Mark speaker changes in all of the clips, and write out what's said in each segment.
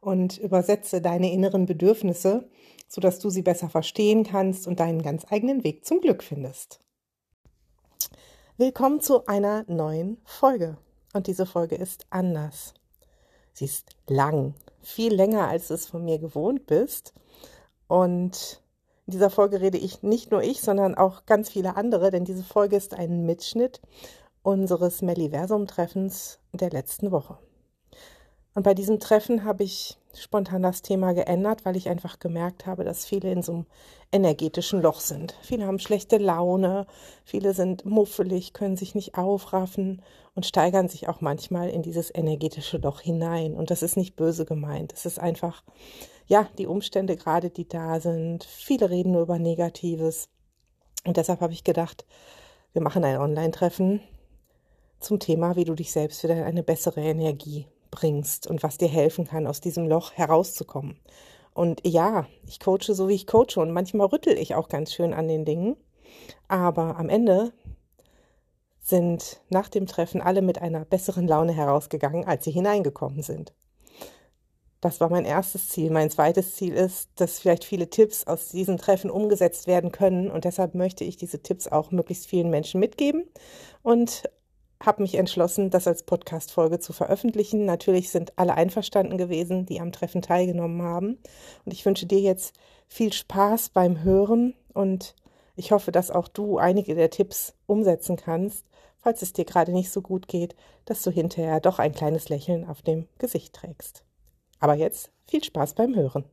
Speaker 1: und übersetze deine inneren Bedürfnisse, sodass du sie besser verstehen kannst und deinen ganz eigenen Weg zum Glück findest. Willkommen zu einer neuen Folge. Und diese Folge ist anders. Sie ist lang, viel länger, als du es von mir gewohnt bist. Und in dieser Folge rede ich nicht nur ich, sondern auch ganz viele andere, denn diese Folge ist ein Mitschnitt unseres Melliversum-Treffens der letzten Woche. Und bei diesem Treffen habe ich spontan das Thema geändert, weil ich einfach gemerkt habe, dass viele in so einem energetischen Loch sind. Viele haben schlechte Laune, viele sind muffelig, können sich nicht aufraffen und steigern sich auch manchmal in dieses energetische Loch hinein. Und das ist nicht böse gemeint. Es ist einfach, ja, die Umstände gerade, die da sind. Viele reden nur über Negatives. Und deshalb habe ich gedacht, wir machen ein Online-Treffen zum Thema, wie du dich selbst wieder in eine bessere Energie bringst und was dir helfen kann, aus diesem Loch herauszukommen. Und ja, ich coache so, wie ich coache und manchmal rüttel ich auch ganz schön an den Dingen. Aber am Ende sind nach dem Treffen alle mit einer besseren Laune herausgegangen, als sie hineingekommen sind. Das war mein erstes Ziel. Mein zweites Ziel ist, dass vielleicht viele Tipps aus diesen Treffen umgesetzt werden können. Und deshalb möchte ich diese Tipps auch möglichst vielen Menschen mitgeben und habe mich entschlossen, das als Podcast-Folge zu veröffentlichen. Natürlich sind alle einverstanden gewesen, die am Treffen teilgenommen haben. Und ich wünsche dir jetzt viel Spaß beim Hören und ich hoffe, dass auch du einige der Tipps umsetzen kannst, falls es dir gerade nicht so gut geht, dass du hinterher doch ein kleines Lächeln auf dem Gesicht trägst. Aber jetzt viel Spaß beim Hören.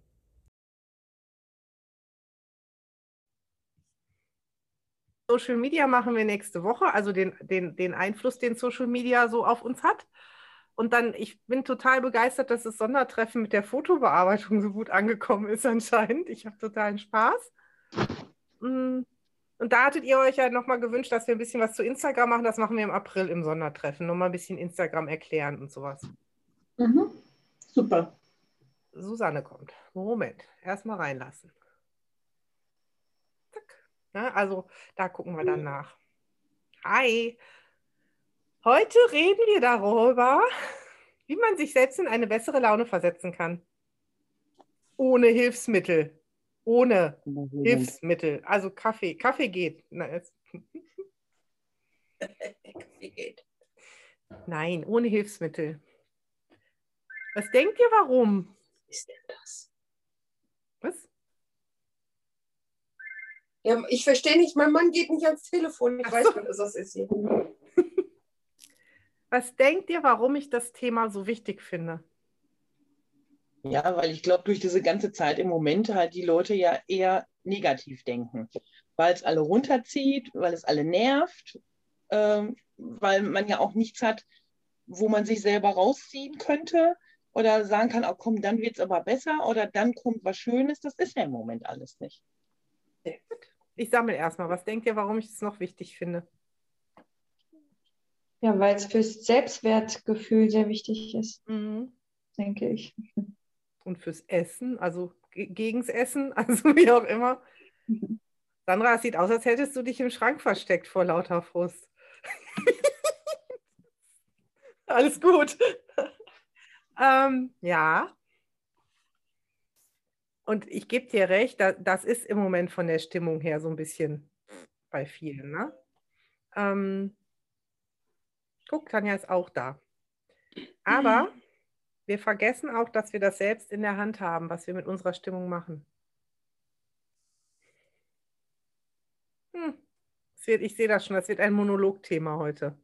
Speaker 1: Social Media machen wir nächste Woche, also den, den, den Einfluss, den Social Media so auf uns hat. Und dann, ich bin total begeistert, dass das Sondertreffen mit der Fotobearbeitung so gut angekommen ist anscheinend. Ich habe totalen Spaß. Mm. Und da hattet ihr euch ja nochmal gewünscht, dass wir ein bisschen was zu Instagram machen. Das machen wir im April im Sondertreffen. Nochmal ein bisschen Instagram erklären und sowas.
Speaker 2: Mhm. Super.
Speaker 1: Susanne kommt. Moment, erstmal reinlassen. Ne? Also da gucken wir dann nach. Hi. Heute reden wir darüber, wie man sich selbst in eine bessere Laune versetzen kann. Ohne Hilfsmittel. Ohne. Hilfsmittel. Also Kaffee. Kaffee geht. Kaffee geht. Nein, ohne Hilfsmittel. Was denkt ihr, warum?
Speaker 2: Was ist denn das?
Speaker 1: Was?
Speaker 2: Ja, ich verstehe nicht, mein Mann geht nicht ans Telefon. Ich Ach weiß nicht, was das ist hier.
Speaker 1: Was denkt ihr, warum ich das Thema so wichtig finde?
Speaker 3: Ja, weil ich glaube, durch diese ganze Zeit im Moment halt die Leute ja eher negativ denken. Weil es alle runterzieht, weil es alle nervt, ähm, weil man ja auch nichts hat, wo man sich selber rausziehen könnte oder sagen kann, oh komm, dann wird es aber besser oder dann kommt was Schönes. Das ist ja im Moment alles nicht.
Speaker 1: Sehr gut. Ich sammle erstmal. Was denkt ihr, warum ich es noch wichtig finde?
Speaker 4: Ja, weil es fürs Selbstwertgefühl sehr wichtig ist, mhm. denke ich.
Speaker 1: Und fürs Essen, also gegens Essen, also wie auch immer. Mhm. Sandra, es sieht aus, als hättest du dich im Schrank versteckt vor lauter Frust. Alles gut. ähm, ja, und ich gebe dir recht, da, das ist im Moment von der Stimmung her so ein bisschen bei vielen. Ne? Ähm, guck, Tanja ist auch da. Aber mhm. wir vergessen auch, dass wir das selbst in der Hand haben, was wir mit unserer Stimmung machen. Hm. Ich sehe das schon, das wird ein Monologthema heute.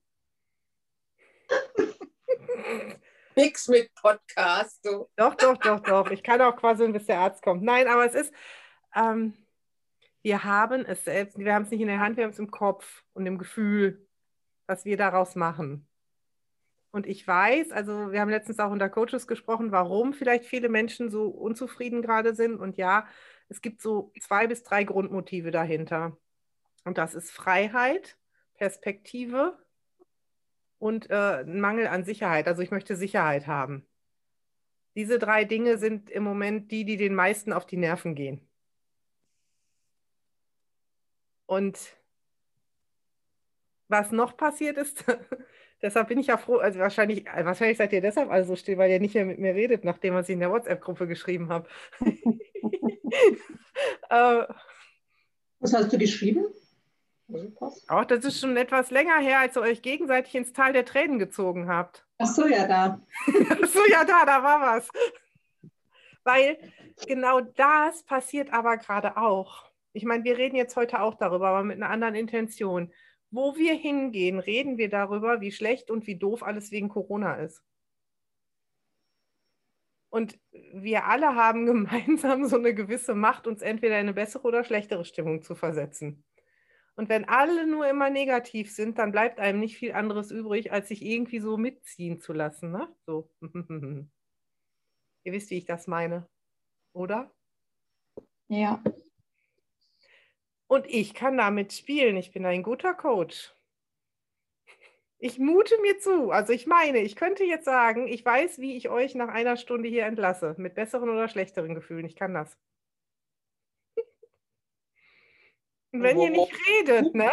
Speaker 2: Nichts mit Podcast. Du.
Speaker 1: Doch, doch, doch, doch. Ich kann auch quasi, bis der Arzt kommt. Nein, aber es ist, ähm, wir haben es selbst, wir haben es nicht in der Hand, wir haben es im Kopf und im Gefühl, was wir daraus machen. Und ich weiß, also wir haben letztens auch unter Coaches gesprochen, warum vielleicht viele Menschen so unzufrieden gerade sind. Und ja, es gibt so zwei bis drei Grundmotive dahinter. Und das ist Freiheit, Perspektive und äh, ein Mangel an Sicherheit. Also ich möchte Sicherheit haben. Diese drei Dinge sind im Moment die, die den meisten auf die Nerven gehen. Und was noch passiert ist, deshalb bin ich ja froh, also wahrscheinlich, wahrscheinlich seid ihr deshalb alle so still, weil ihr nicht mehr mit mir redet, nachdem was ich in der WhatsApp-Gruppe geschrieben habe.
Speaker 3: äh, was hast du geschrieben?
Speaker 1: Auch das ist schon etwas länger her, als ihr euch gegenseitig ins Tal der Tränen gezogen habt.
Speaker 3: Ach so, ja, da.
Speaker 1: Ach so, ja, da, da war was. Weil genau das passiert aber gerade auch. Ich meine, wir reden jetzt heute auch darüber, aber mit einer anderen Intention. Wo wir hingehen, reden wir darüber, wie schlecht und wie doof alles wegen Corona ist. Und wir alle haben gemeinsam so eine gewisse Macht, uns entweder in eine bessere oder schlechtere Stimmung zu versetzen. Und wenn alle nur immer negativ sind, dann bleibt einem nicht viel anderes übrig, als sich irgendwie so mitziehen zu lassen. Ne? So. Ihr wisst, wie ich das meine, oder?
Speaker 4: Ja.
Speaker 1: Und ich kann damit spielen. Ich bin ein guter Coach. Ich mute mir zu. Also ich meine, ich könnte jetzt sagen, ich weiß, wie ich euch nach einer Stunde hier entlasse. Mit besseren oder schlechteren Gefühlen. Ich kann das. Und wenn ihr nicht redet, ne?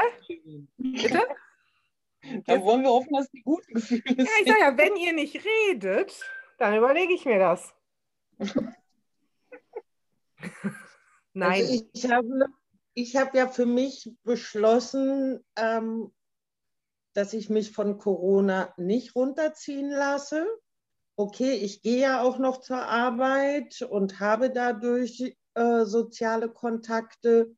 Speaker 1: Bitte?
Speaker 3: Dann wollen wir hoffen, dass die guten Gefühle sind.
Speaker 1: Ja, ich sage ja, wenn ihr nicht redet, dann überlege ich mir das. Nein.
Speaker 5: Also ich habe, ich habe ja für mich beschlossen, ähm, dass ich mich von Corona nicht runterziehen lasse. Okay, ich gehe ja auch noch zur Arbeit und habe dadurch äh, soziale Kontakte.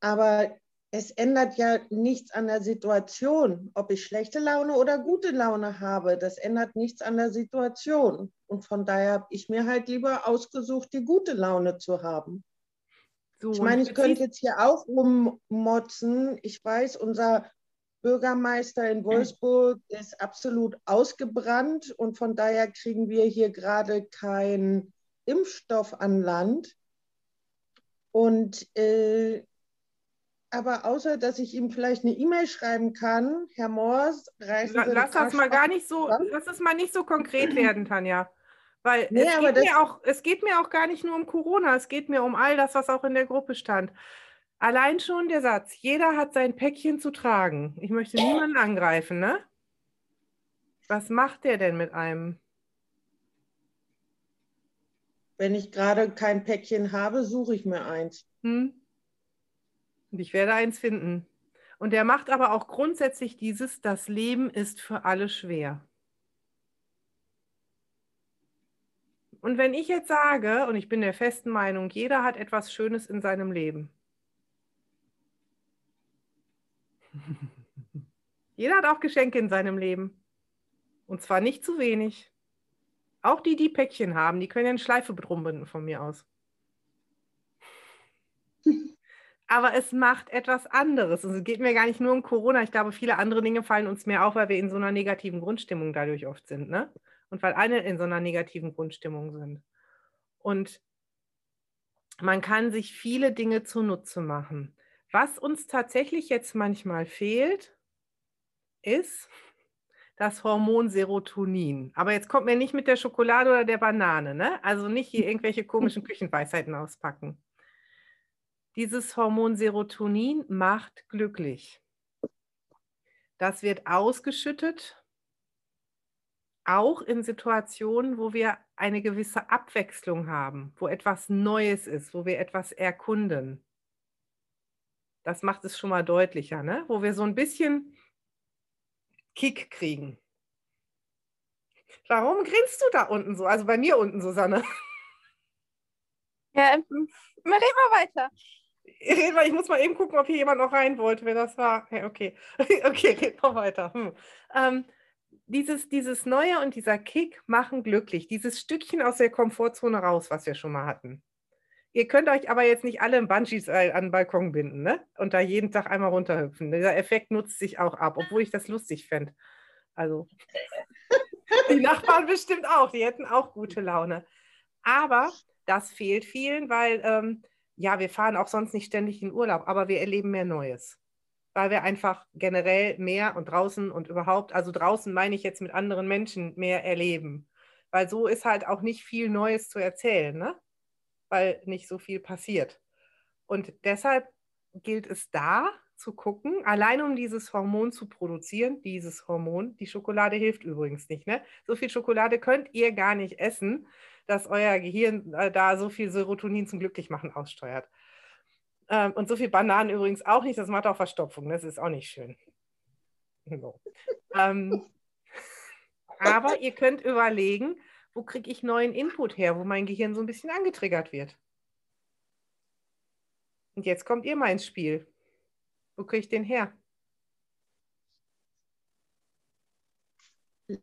Speaker 5: Aber es ändert ja nichts an der Situation, ob ich schlechte Laune oder gute Laune habe. Das ändert nichts an der Situation. Und von daher habe ich mir halt lieber ausgesucht, die gute Laune zu haben. So, ich meine, ich könnte jetzt hier auch rummotzen. Ich weiß, unser Bürgermeister in Wolfsburg ist absolut ausgebrannt und von daher kriegen wir hier gerade keinen Impfstoff an Land. Und äh, aber außer, dass ich ihm vielleicht eine E-Mail schreiben kann, Herr Moors,
Speaker 1: reißen Sie Lass das mal gar nicht so, lass es mal nicht so konkret werden, Tanja. Weil nee, es, geht mir auch, es geht mir auch gar nicht nur um Corona, es geht mir um all das, was auch in der Gruppe stand. Allein schon der Satz, jeder hat sein Päckchen zu tragen. Ich möchte niemanden angreifen, ne? Was macht der denn mit einem?
Speaker 5: Wenn ich gerade kein Päckchen habe, suche ich mir eins. Hm?
Speaker 1: Und ich werde eins finden. Und er macht aber auch grundsätzlich dieses, das Leben ist für alle schwer. Und wenn ich jetzt sage, und ich bin der festen Meinung, jeder hat etwas Schönes in seinem Leben. jeder hat auch Geschenke in seinem Leben. Und zwar nicht zu wenig. Auch die, die Päckchen haben, die können ja eine Schleife drum binden von mir aus. aber es macht etwas anderes. Und es geht mir gar nicht nur um Corona. Ich glaube, viele andere Dinge fallen uns mehr auf, weil wir in so einer negativen Grundstimmung dadurch oft sind. Ne? Und weil alle in so einer negativen Grundstimmung sind. Und man kann sich viele Dinge zunutze machen. Was uns tatsächlich jetzt manchmal fehlt, ist das Hormon Serotonin. Aber jetzt kommt mir nicht mit der Schokolade oder der Banane, ne? Also nicht hier irgendwelche komischen Küchenweisheiten auspacken. Dieses Hormon Serotonin macht glücklich. Das wird ausgeschüttet, auch in Situationen, wo wir eine gewisse Abwechslung haben, wo etwas Neues ist, wo wir etwas erkunden. Das macht es schon mal deutlicher, ne? wo wir so ein bisschen Kick kriegen. Warum grinst du da unten so? Also bei mir unten, Susanne.
Speaker 4: Ja, red mal weiter
Speaker 1: ich muss mal eben gucken, ob hier jemand noch rein wollte, wer das war. Ja, okay, okay, red noch weiter. Hm. Ähm, dieses, dieses Neue und dieser Kick machen glücklich. Dieses Stückchen aus der Komfortzone raus, was wir schon mal hatten. Ihr könnt euch aber jetzt nicht alle im Bungees an den Balkon binden ne? und da jeden Tag einmal runterhüpfen. Dieser Effekt nutzt sich auch ab, obwohl ich das lustig fände. Also die Nachbarn bestimmt auch, die hätten auch gute Laune. Aber das fehlt vielen, weil ähm, ja, wir fahren auch sonst nicht ständig in Urlaub, aber wir erleben mehr Neues. Weil wir einfach generell mehr und draußen und überhaupt, also draußen meine ich jetzt mit anderen Menschen mehr erleben. Weil so ist halt auch nicht viel Neues zu erzählen, ne? Weil nicht so viel passiert. Und deshalb gilt es da zu gucken, allein um dieses Hormon zu produzieren, dieses Hormon, die Schokolade hilft übrigens nicht. Ne? So viel Schokolade könnt ihr gar nicht essen, dass euer Gehirn äh, da so viel Serotonin zum Glücklichmachen aussteuert. Ähm, und so viel Bananen übrigens auch nicht, das macht auch Verstopfung, das ist auch nicht schön. So. ähm, aber ihr könnt überlegen, wo kriege ich neuen Input her, wo mein Gehirn so ein bisschen angetriggert wird. Und jetzt kommt ihr mal ins Spiel. Wo kriege ich den her?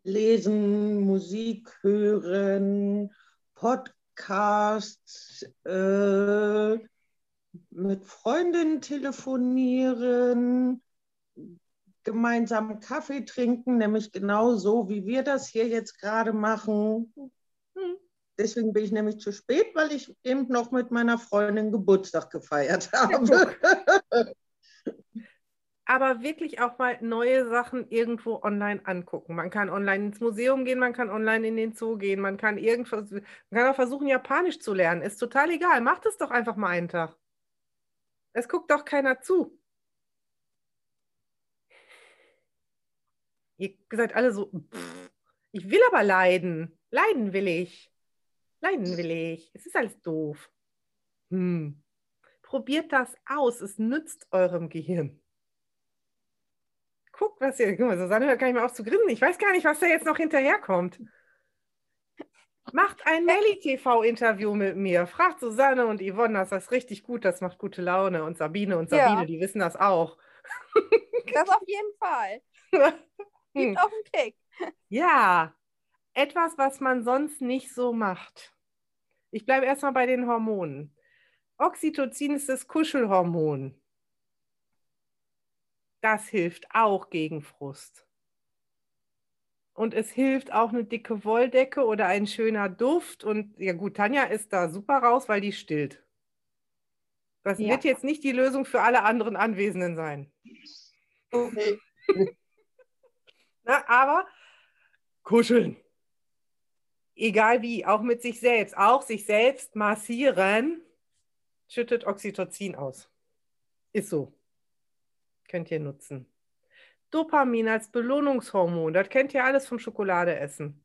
Speaker 5: Lesen, Musik hören, Podcasts, äh, mit Freundinnen telefonieren, gemeinsam Kaffee trinken, nämlich genau so, wie wir das hier jetzt gerade machen. Hm. Deswegen bin ich nämlich zu spät, weil ich eben noch mit meiner Freundin Geburtstag gefeiert habe.
Speaker 1: Aber wirklich auch mal neue Sachen irgendwo online angucken. Man kann online ins Museum gehen, man kann online in den Zoo gehen, man kann irgendwas, man kann auch versuchen, Japanisch zu lernen. Ist total egal. Macht es doch einfach mal einen Tag. Es guckt doch keiner zu. Ihr seid alle so, pff, ich will aber leiden. Leiden will ich. Leiden will ich. Es ist alles doof. Hm. Probiert das aus. Es nützt eurem Gehirn. Guckt, was ihr. Guck mal, Susanne hört gar nicht mehr auf zu grinsen. Ich weiß gar nicht, was da jetzt noch hinterherkommt. Macht ein Nelly-TV-Interview mit mir. Fragt Susanne und Yvonne, das ist richtig gut, das macht gute Laune. Und Sabine und Sabine, ja. die wissen das auch.
Speaker 6: Das auf jeden Fall. Gibt hm. auch einen Kick.
Speaker 1: Ja, etwas, was man sonst nicht so macht. Ich bleibe erstmal bei den Hormonen. Oxytocin ist das Kuschelhormon. Das hilft auch gegen Frust. Und es hilft auch eine dicke Wolldecke oder ein schöner Duft. Und ja gut, Tanja ist da super raus, weil die stillt. Das ja. wird jetzt nicht die Lösung für alle anderen Anwesenden sein. Okay. Na, aber kuscheln egal wie, auch mit sich selbst, auch sich selbst massieren, schüttet Oxytocin aus. Ist so. Könnt ihr nutzen. Dopamin als Belohnungshormon, das kennt ihr alles vom Schokoladeessen.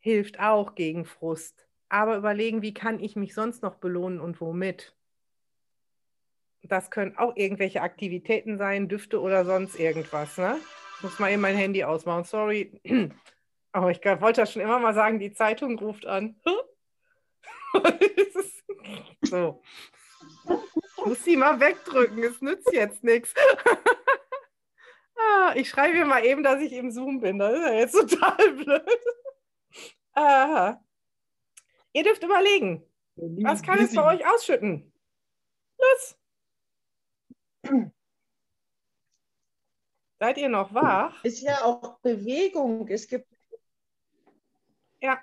Speaker 1: Hilft auch gegen Frust. Aber überlegen, wie kann ich mich sonst noch belohnen und womit? Das können auch irgendwelche Aktivitäten sein, Düfte oder sonst irgendwas. Ne? Ich muss mal eben mein Handy ausmachen. Sorry. Aber ich wollte ja schon immer mal sagen, die Zeitung ruft an. so. Ich muss sie mal wegdrücken, es nützt jetzt nichts. Ah, ich schreibe mir mal eben, dass ich im Zoom bin. Das ist ja jetzt total blöd. Aha. Ihr dürft überlegen, was kann es bei euch ausschütten? Los! Seid ihr noch wach?
Speaker 5: Ist ja auch Bewegung. Es gibt
Speaker 1: ja.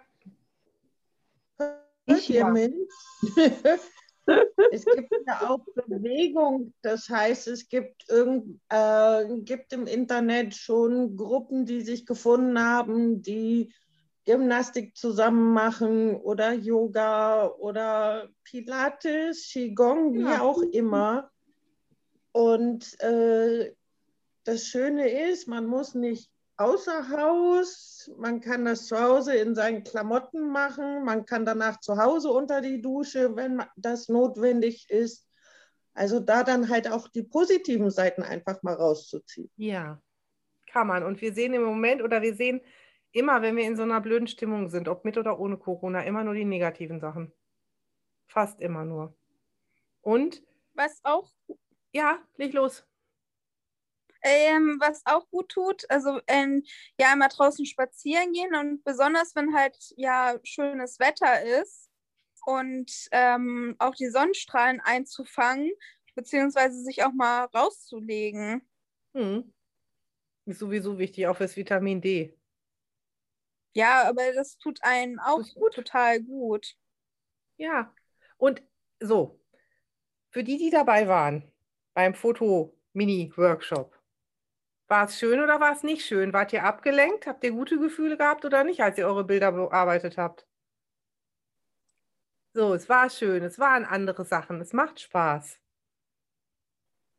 Speaker 5: Ich ja. es gibt ja auch Bewegung, das heißt, es gibt, irgend, äh, gibt im Internet schon Gruppen, die sich gefunden haben, die Gymnastik zusammen machen oder Yoga oder Pilates, Qigong, wie ja. auch immer. Und äh, das Schöne ist, man muss nicht außer Haus, man kann das zu Hause in seinen Klamotten machen, man kann danach zu Hause unter die Dusche, wenn das notwendig ist. Also da dann halt auch die positiven Seiten einfach mal rauszuziehen.
Speaker 1: Ja, kann man. Und wir sehen im Moment oder wir sehen immer, wenn wir in so einer blöden Stimmung sind, ob mit oder ohne Corona, immer nur die negativen Sachen. Fast immer nur. Und?
Speaker 6: Was auch?
Speaker 1: Ja, leg los.
Speaker 6: Ähm, was auch gut tut, also ähm, ja, einmal draußen spazieren gehen und besonders, wenn halt ja schönes Wetter ist und ähm, auch die Sonnenstrahlen einzufangen, beziehungsweise sich auch mal rauszulegen. Hm.
Speaker 1: Ist sowieso wichtig, auch fürs Vitamin D.
Speaker 6: Ja, aber das tut einen auch gut. total gut.
Speaker 1: Ja. Und so, für die, die dabei waren beim Foto-Mini-Workshop, war es schön oder war es nicht schön? Wart ihr abgelenkt? Habt ihr gute Gefühle gehabt oder nicht, als ihr eure Bilder bearbeitet habt? So, es war schön, es waren andere Sachen, es macht Spaß.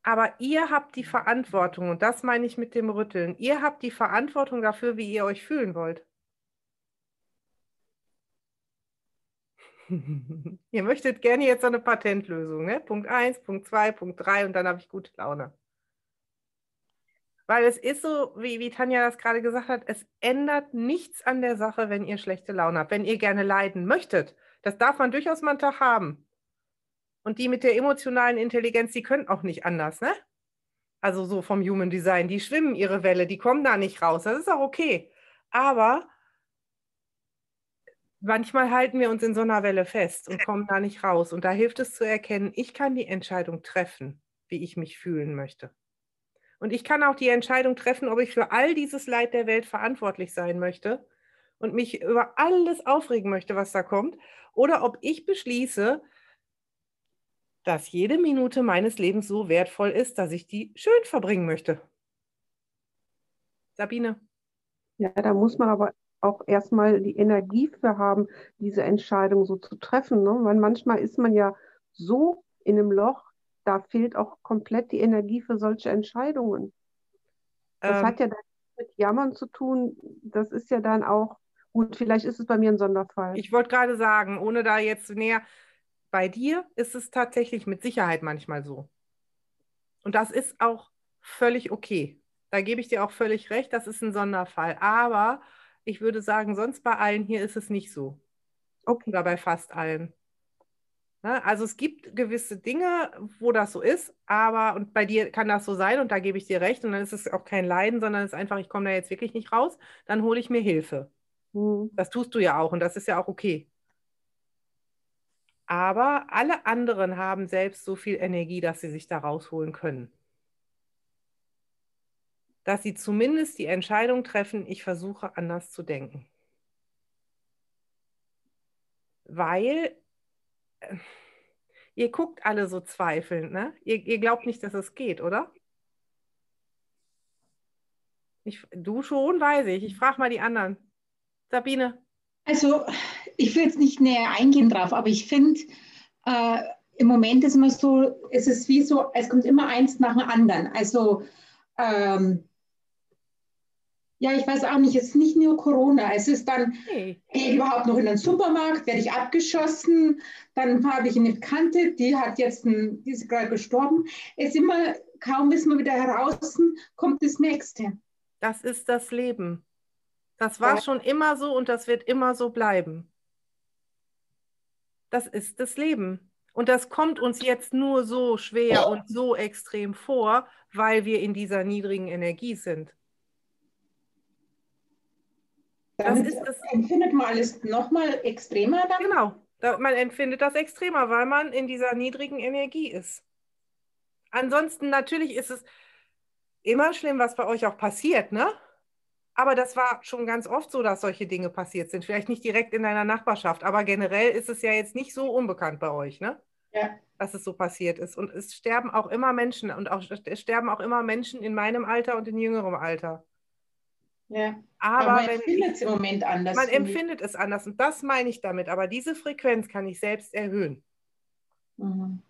Speaker 1: Aber ihr habt die Verantwortung, und das meine ich mit dem Rütteln, ihr habt die Verantwortung dafür, wie ihr euch fühlen wollt. ihr möchtet gerne jetzt so eine Patentlösung, ne? Punkt 1, Punkt 2, Punkt 3 und dann habe ich gute Laune. Weil es ist so, wie, wie Tanja das gerade gesagt hat, es ändert nichts an der Sache, wenn ihr schlechte Laune habt. Wenn ihr gerne leiden möchtet, das darf man durchaus mal einen Tag haben. Und die mit der emotionalen Intelligenz, die können auch nicht anders, ne? Also so vom Human Design, die schwimmen ihre Welle, die kommen da nicht raus. Das ist auch okay. Aber manchmal halten wir uns in so einer Welle fest und kommen da nicht raus. Und da hilft es zu erkennen, ich kann die Entscheidung treffen, wie ich mich fühlen möchte. Und ich kann auch die Entscheidung treffen, ob ich für all dieses Leid der Welt verantwortlich sein möchte und mich über alles aufregen möchte, was da kommt, oder ob ich beschließe, dass jede Minute meines Lebens so wertvoll ist, dass ich die schön verbringen möchte. Sabine.
Speaker 7: Ja, da muss man aber auch erstmal die Energie für haben, diese Entscheidung so zu treffen. Ne? Weil manchmal ist man ja so in einem Loch, da fehlt auch komplett die Energie für solche Entscheidungen. Das ähm, hat ja dann mit Jammern zu tun. Das ist ja dann auch, gut, vielleicht ist es bei mir ein Sonderfall.
Speaker 1: Ich wollte gerade sagen, ohne da jetzt näher, bei dir ist es tatsächlich mit Sicherheit manchmal so. Und das ist auch völlig okay. Da gebe ich dir auch völlig recht, das ist ein Sonderfall. Aber ich würde sagen, sonst bei allen hier ist es nicht so. Okay. Oder bei fast allen. Ne? Also es gibt gewisse Dinge, wo das so ist, aber und bei dir kann das so sein und da gebe ich dir recht und dann ist es auch kein Leiden, sondern es ist einfach, ich komme da jetzt wirklich nicht raus, dann hole ich mir Hilfe. Mhm. Das tust du ja auch und das ist ja auch okay. Aber alle anderen haben selbst so viel Energie, dass sie sich da rausholen können. Dass sie zumindest die Entscheidung treffen, ich versuche anders zu denken. Weil Ihr guckt alle so zweifelnd, ne? Ihr, ihr glaubt nicht, dass es geht, oder? Ich, du schon, weiß ich. Ich frage mal die anderen. Sabine.
Speaker 8: Also, ich will jetzt nicht näher eingehen drauf, aber ich finde, äh, im Moment ist immer so, es ist wie so, es kommt immer eins nach dem anderen. Also, ähm, ja, ich weiß auch nicht, es ist nicht nur Corona. Es ist dann, hey. gehe ich überhaupt noch in den Supermarkt, werde ich abgeschossen. Dann habe ich eine Bekannte, die hat jetzt, ein, die ist gerade gestorben. Es ist immer, kaum ist man wieder heraus, kommt das Nächste.
Speaker 1: Das ist das Leben. Das war ja. schon immer so und das wird immer so bleiben. Das ist das Leben. Und das kommt uns jetzt nur so schwer und so extrem vor, weil wir in dieser niedrigen Energie sind.
Speaker 8: Das ist das, empfindet man alles nochmal extremer dann?
Speaker 1: Genau, man empfindet das extremer, weil man in dieser niedrigen Energie ist. Ansonsten natürlich ist es immer schlimm, was bei euch auch passiert, ne? Aber das war schon ganz oft so, dass solche Dinge passiert sind. Vielleicht nicht direkt in deiner Nachbarschaft, aber generell ist es ja jetzt nicht so unbekannt bei euch, ne? Ja. Dass es so passiert ist. Und es sterben auch immer Menschen und auch, es sterben auch immer Menschen in meinem Alter und in jüngerem Alter.
Speaker 8: Ja. Aber, aber man empfindet es im Moment anders.
Speaker 1: Man empfindet es anders und das meine ich damit. Aber diese Frequenz kann ich selbst erhöhen. Mhm.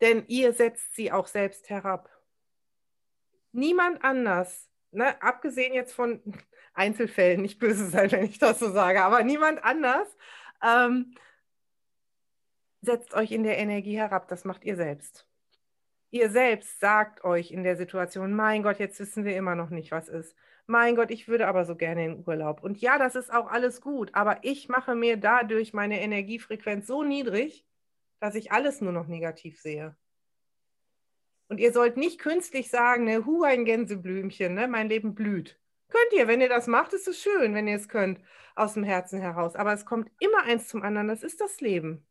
Speaker 1: Denn ihr setzt sie auch selbst herab. Niemand anders, ne, abgesehen jetzt von Einzelfällen, nicht böse sein, wenn ich das so sage, aber niemand anders ähm, setzt euch in der Energie herab. Das macht ihr selbst. Ihr selbst sagt euch in der Situation, mein Gott, jetzt wissen wir immer noch nicht, was ist mein Gott, ich würde aber so gerne in Urlaub. Und ja, das ist auch alles gut, aber ich mache mir dadurch meine Energiefrequenz so niedrig, dass ich alles nur noch negativ sehe. Und ihr sollt nicht künstlich sagen, ne, hu, ein Gänseblümchen, ne, mein Leben blüht. Könnt ihr, wenn ihr das macht, ist es schön, wenn ihr es könnt, aus dem Herzen heraus. Aber es kommt immer eins zum anderen, das ist das Leben.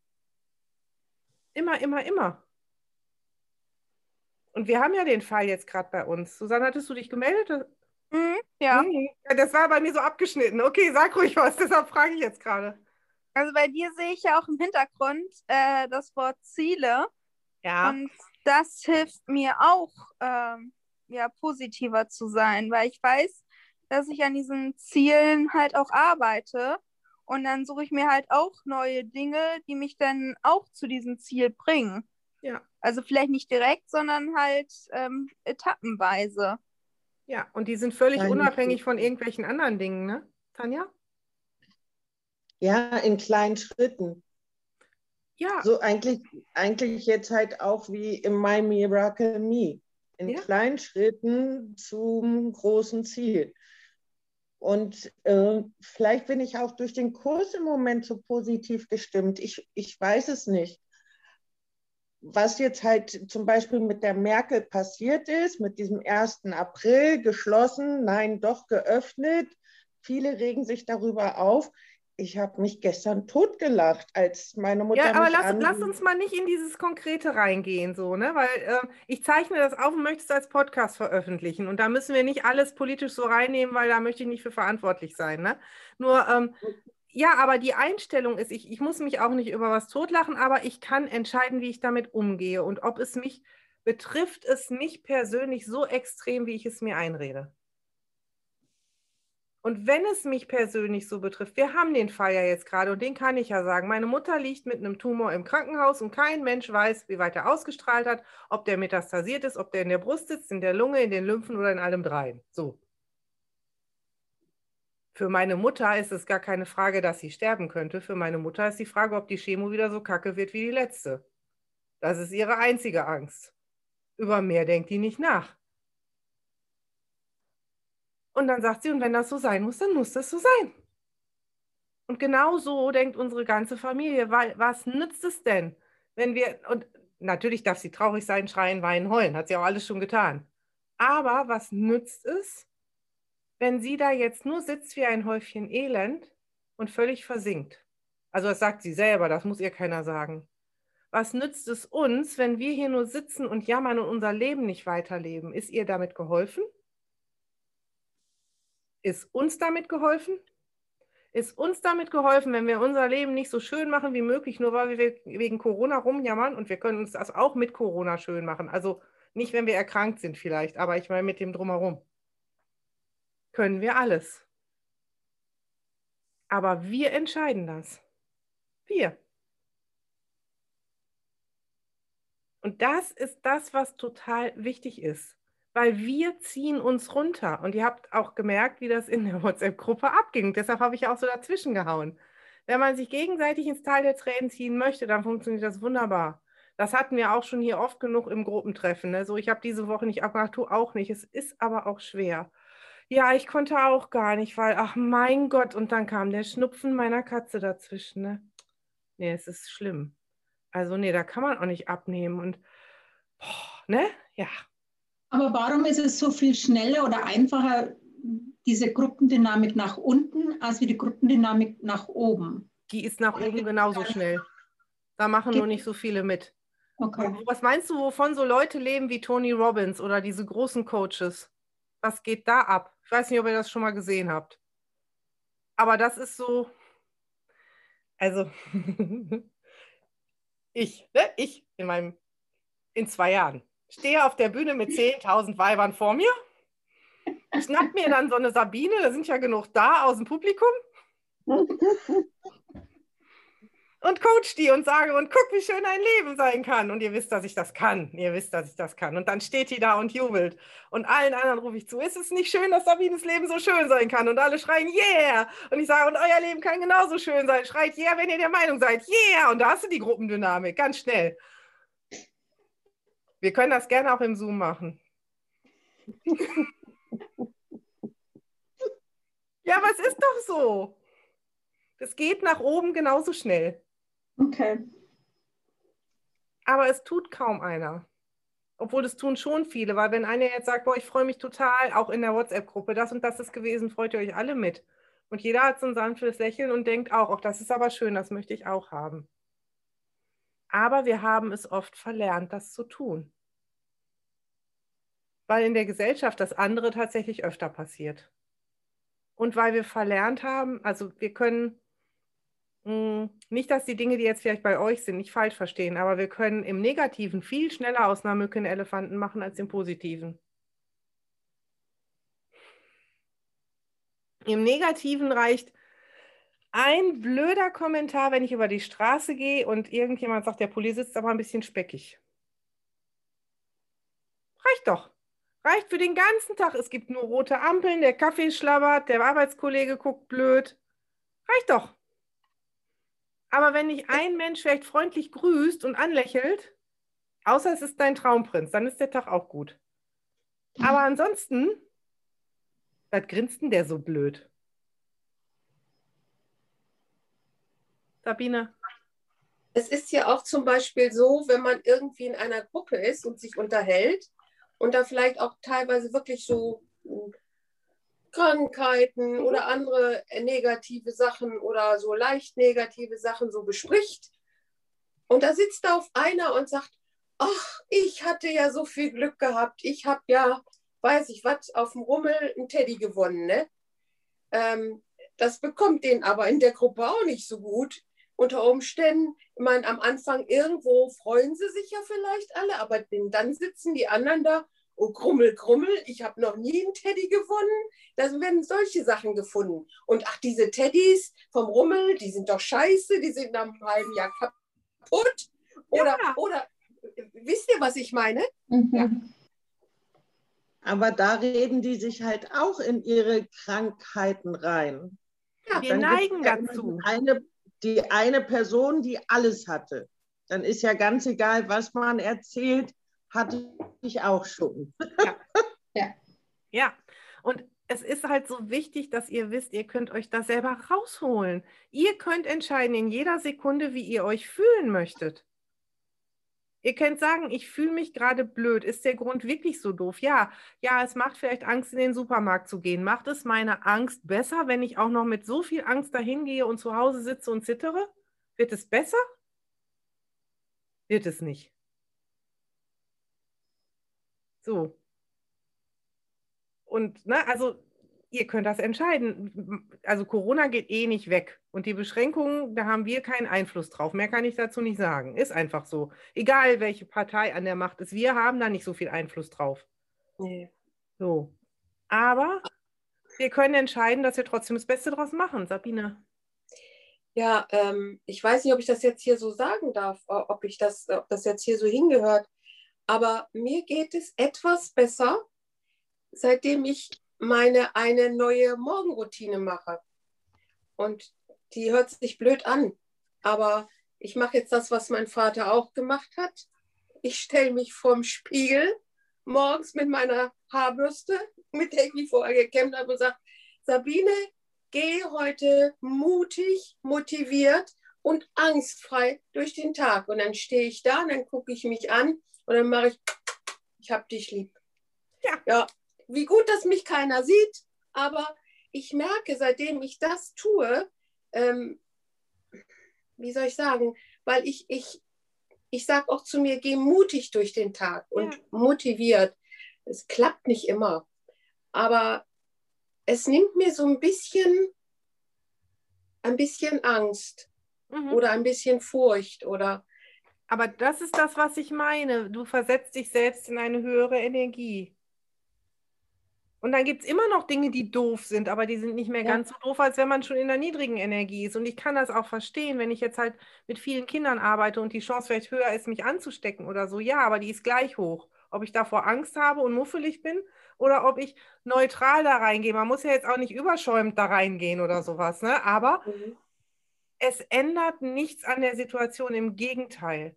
Speaker 1: Immer, immer, immer. Und wir haben ja den Fall jetzt gerade bei uns. Susanne, hattest du dich gemeldet?
Speaker 6: Mhm, ja.
Speaker 1: Mhm. Das war bei mir so abgeschnitten. Okay, sag ruhig was, deshalb frage ich jetzt gerade.
Speaker 6: Also bei dir sehe ich ja auch im Hintergrund äh, das Wort Ziele.
Speaker 1: Ja.
Speaker 6: Und das hilft mir auch, ähm, ja, positiver zu sein, weil ich weiß, dass ich an diesen Zielen halt auch arbeite. Und dann suche ich mir halt auch neue Dinge, die mich dann auch zu diesem Ziel bringen.
Speaker 1: Ja.
Speaker 6: Also vielleicht nicht direkt, sondern halt ähm, etappenweise.
Speaker 1: Ja, und die sind völlig unabhängig von irgendwelchen anderen Dingen, ne, Tanja?
Speaker 5: Ja, in kleinen Schritten.
Speaker 1: Ja,
Speaker 5: So eigentlich, eigentlich jetzt halt auch wie in My Miracle Me. In
Speaker 1: Ja.
Speaker 5: kleinen Schritten zum großen Ziel. Und äh, vielleicht bin ich auch durch den Kurs im Moment so positiv gestimmt. Ich, ich weiß es nicht. Was jetzt halt zum Beispiel mit der Merkel passiert ist, mit diesem 1. April geschlossen, nein, doch geöffnet. Viele regen sich darüber auf. Ich habe mich gestern totgelacht, als meine Mutter
Speaker 1: ja, aber lass, lass uns mal nicht in dieses Konkrete reingehen, so, ne? Weil äh, ich zeichne das auf und möchte es als Podcast veröffentlichen. Und da müssen wir nicht alles politisch so reinnehmen, weil da möchte ich nicht für verantwortlich sein, ne? Nur, ähm, ja, aber die Einstellung ist, ich, ich muss mich auch nicht über was totlachen, aber ich kann entscheiden, wie ich damit umgehe und ob es mich betrifft, es mich persönlich so extrem, wie ich es mir einrede. Und wenn es mich persönlich so betrifft, wir haben den Fall ja jetzt gerade und den kann ich ja sagen. Meine Mutter liegt mit einem Tumor im Krankenhaus und kein Mensch weiß, wie weit er ausgestrahlt hat, ob der metastasiert ist, ob der in der Brust sitzt, in der Lunge, in den Lymphen oder in allem dreien. So. Für meine Mutter ist es gar keine Frage, dass sie sterben könnte. Für meine Mutter ist die Frage, ob die Chemo wieder so kacke wird wie die letzte. Das ist ihre einzige Angst. Über mehr denkt die nicht nach. Und dann sagt sie, und wenn das so sein muss, dann muss das so sein. Und genau so denkt unsere ganze Familie, weil was nützt es denn, wenn wir, und natürlich darf sie traurig sein, schreien, weinen, heulen, hat sie auch alles schon getan. Aber was nützt es, wenn sie da jetzt nur sitzt wie ein Häufchen Elend und völlig versinkt? Also das sagt sie selber, das muss ihr keiner sagen. Was nützt es uns, wenn wir hier nur sitzen und jammern und unser Leben nicht weiterleben? Ist ihr damit geholfen? Ist uns damit geholfen? Ist uns damit geholfen, wenn wir unser Leben nicht so schön machen wie möglich, nur weil wir wegen Corona rumjammern und wir können uns das auch mit Corona schön machen. Also nicht, wenn wir erkrankt sind vielleicht, aber ich meine mit dem drumherum. Können wir alles. Aber wir entscheiden das. Wir. Und das ist das, was total wichtig ist weil wir ziehen uns runter. Und ihr habt auch gemerkt, wie das in der WhatsApp-Gruppe abging. Deshalb habe ich auch so dazwischen gehauen. Wenn man sich gegenseitig ins Tal der Tränen ziehen möchte, dann funktioniert das wunderbar. Das hatten wir auch schon hier oft genug im Gruppentreffen. Ne? So, ich habe diese Woche nicht abgemacht, du auch nicht. Es ist aber auch schwer. Ja, ich konnte auch gar nicht, weil, ach mein Gott, und dann kam der Schnupfen meiner Katze dazwischen. Ne? Nee, es ist schlimm. Also, nee, da kann man auch nicht abnehmen. Und, boah, ne? Ja,
Speaker 8: Aber warum ist es so viel schneller oder einfacher, diese Gruppendynamik nach unten, als wie die Gruppendynamik nach oben?
Speaker 1: Die ist nach oben genauso schnell. Da machen nur nicht so viele mit.
Speaker 8: Okay.
Speaker 1: Was meinst du, wovon so Leute leben wie Tony Robbins oder diese großen Coaches? Was geht da ab? Ich weiß nicht, ob ihr das schon mal gesehen habt. Aber das ist so, also ich, ne? ich in meinem, in zwei Jahren stehe auf der Bühne mit 10.000 Weibern vor mir, schnapp mir dann so eine Sabine, da sind ja genug da aus dem Publikum und coach die und sage und guck, wie schön ein Leben sein kann. Und ihr wisst, dass ich das kann. Ihr wisst, dass ich das kann. Und dann steht die da und jubelt. Und allen anderen rufe ich zu, ist es nicht schön, dass Sabines Leben so schön sein kann? Und alle schreien, yeah! Und ich sage, und euer Leben kann genauso schön sein. Schreit, yeah, wenn ihr der Meinung seid, yeah! Und da hast du die Gruppendynamik, ganz schnell. Wir können das gerne auch im Zoom machen. ja, aber es ist doch so. Es geht nach oben genauso schnell.
Speaker 8: Okay.
Speaker 1: Aber es tut kaum einer. Obwohl es tun schon viele, weil wenn einer jetzt sagt, boah, ich freue mich total, auch in der WhatsApp-Gruppe, das und das ist gewesen, freut ihr euch alle mit. Und jeder hat so ein sanftes Lächeln und denkt auch, ach, das ist aber schön, das möchte ich auch haben. Aber wir haben es oft verlernt, das zu tun. weil in der Gesellschaft das andere tatsächlich öfter passiert. Und weil wir verlernt haben, also wir können nicht, dass die Dinge, die jetzt vielleicht bei euch sind, nicht falsch verstehen, aber wir können im Negativen viel schneller aus einer Mücke einen Elefanten machen als im Positiven. Im Negativen reicht ein blöder Kommentar, wenn ich über die Straße gehe und irgendjemand sagt, der Pulli sitzt aber ein bisschen speckig. Reicht doch. Reicht für den ganzen Tag. Es gibt nur rote Ampeln, der Kaffee schlabbert, der Arbeitskollege guckt blöd. Reicht doch. Aber wenn nicht ein Mensch vielleicht freundlich grüßt und anlächelt, außer es ist dein Traumprinz, dann ist der Tag auch gut. Aber ansonsten, was grinst denn der so blöd? Sabine?
Speaker 2: Es ist ja auch zum Beispiel so, wenn man irgendwie in einer Gruppe ist und sich unterhält und da vielleicht auch teilweise wirklich so Krankheiten mhm. oder andere negative Sachen oder so leicht negative Sachen so bespricht. Und da sitzt da auf einer und sagt, ach, ich hatte ja so viel Glück gehabt. Ich habe ja, weiß ich was, auf dem Rummel einen Teddy gewonnen. Ne? Ähm, das bekommt den aber in der Gruppe auch nicht so gut unter Umständen, ich meine, am Anfang irgendwo freuen sie sich ja vielleicht alle, aber dann sitzen die anderen da, oh Grummel, Grummel, ich habe noch nie einen Teddy gewonnen. Da werden solche Sachen gefunden. Und ach, diese Teddys vom Rummel, die sind doch scheiße, die sind nach einem halben Jahr kaputt. Oder, ja. oder wisst ihr, was ich meine? Mhm. Ja.
Speaker 5: Aber da reden die sich halt auch in ihre Krankheiten rein.
Speaker 1: Ja, wir neigen dazu.
Speaker 5: Eine die eine Person, die alles hatte. Dann ist ja ganz egal, was man erzählt, hatte ich auch schon.
Speaker 1: Ja. ja. ja. Und es ist halt so wichtig, dass ihr wisst, ihr könnt euch das selber rausholen. Ihr könnt entscheiden in jeder Sekunde, wie ihr euch fühlen möchtet. Ihr könnt sagen, ich fühle mich gerade blöd. Ist der Grund wirklich so doof? Ja, ja, es macht vielleicht Angst, in den Supermarkt zu gehen. Macht es meine Angst besser, wenn ich auch noch mit so viel Angst dahin gehe und zu Hause sitze und zittere? Wird es besser? Wird es nicht. So. Und, ne, also ihr könnt das entscheiden. Also Corona geht eh nicht weg. Und die Beschränkungen, da haben wir keinen Einfluss drauf. Mehr kann ich dazu nicht sagen. Ist einfach so. Egal, welche Partei an der Macht ist, wir haben da nicht so viel Einfluss drauf. Nee. So. Aber wir können entscheiden, dass wir trotzdem das Beste draus machen. Sabine.
Speaker 2: Ja, ähm, ich weiß nicht, ob ich das jetzt hier so sagen darf, ob ich das, ob das jetzt hier so hingehört. Aber mir geht es etwas besser, seitdem ich meine eine neue Morgenroutine mache. Und die hört sich blöd an, aber ich mache jetzt das, was mein Vater auch gemacht hat. Ich stelle mich vorm Spiegel morgens mit meiner Haarbürste, mit der ich mich vorher gekämmt habe, und sage, Sabine, geh heute mutig, motiviert und angstfrei durch den Tag. Und dann stehe ich da und dann gucke ich mich an und dann mache ich, ich hab dich lieb. Ja. ja, wie gut, dass mich keiner sieht, aber ich merke, seitdem ich das tue, ähm, wie soll ich sagen, weil ich, ich, ich sage auch zu mir, geh mutig durch den Tag und ja. motiviert. Es klappt nicht immer, aber es nimmt mir so ein bisschen, ein bisschen Angst mhm. oder ein bisschen Furcht oder.
Speaker 1: Aber das ist das, was ich meine. Du versetzt dich selbst in eine höhere Energie. Und dann gibt es immer noch Dinge, die doof sind, aber die sind nicht mehr ja. ganz so doof, als wenn man schon in der niedrigen Energie ist. Und ich kann das auch verstehen, wenn ich jetzt halt mit vielen Kindern arbeite und die Chance vielleicht höher ist, mich anzustecken oder so. Ja, aber die ist gleich hoch. Ob ich davor Angst habe und muffelig bin oder ob ich neutral da reingehe. Man muss ja jetzt auch nicht überschäumt da reingehen oder sowas, ne? Aber mhm. es ändert nichts an der Situation. Im Gegenteil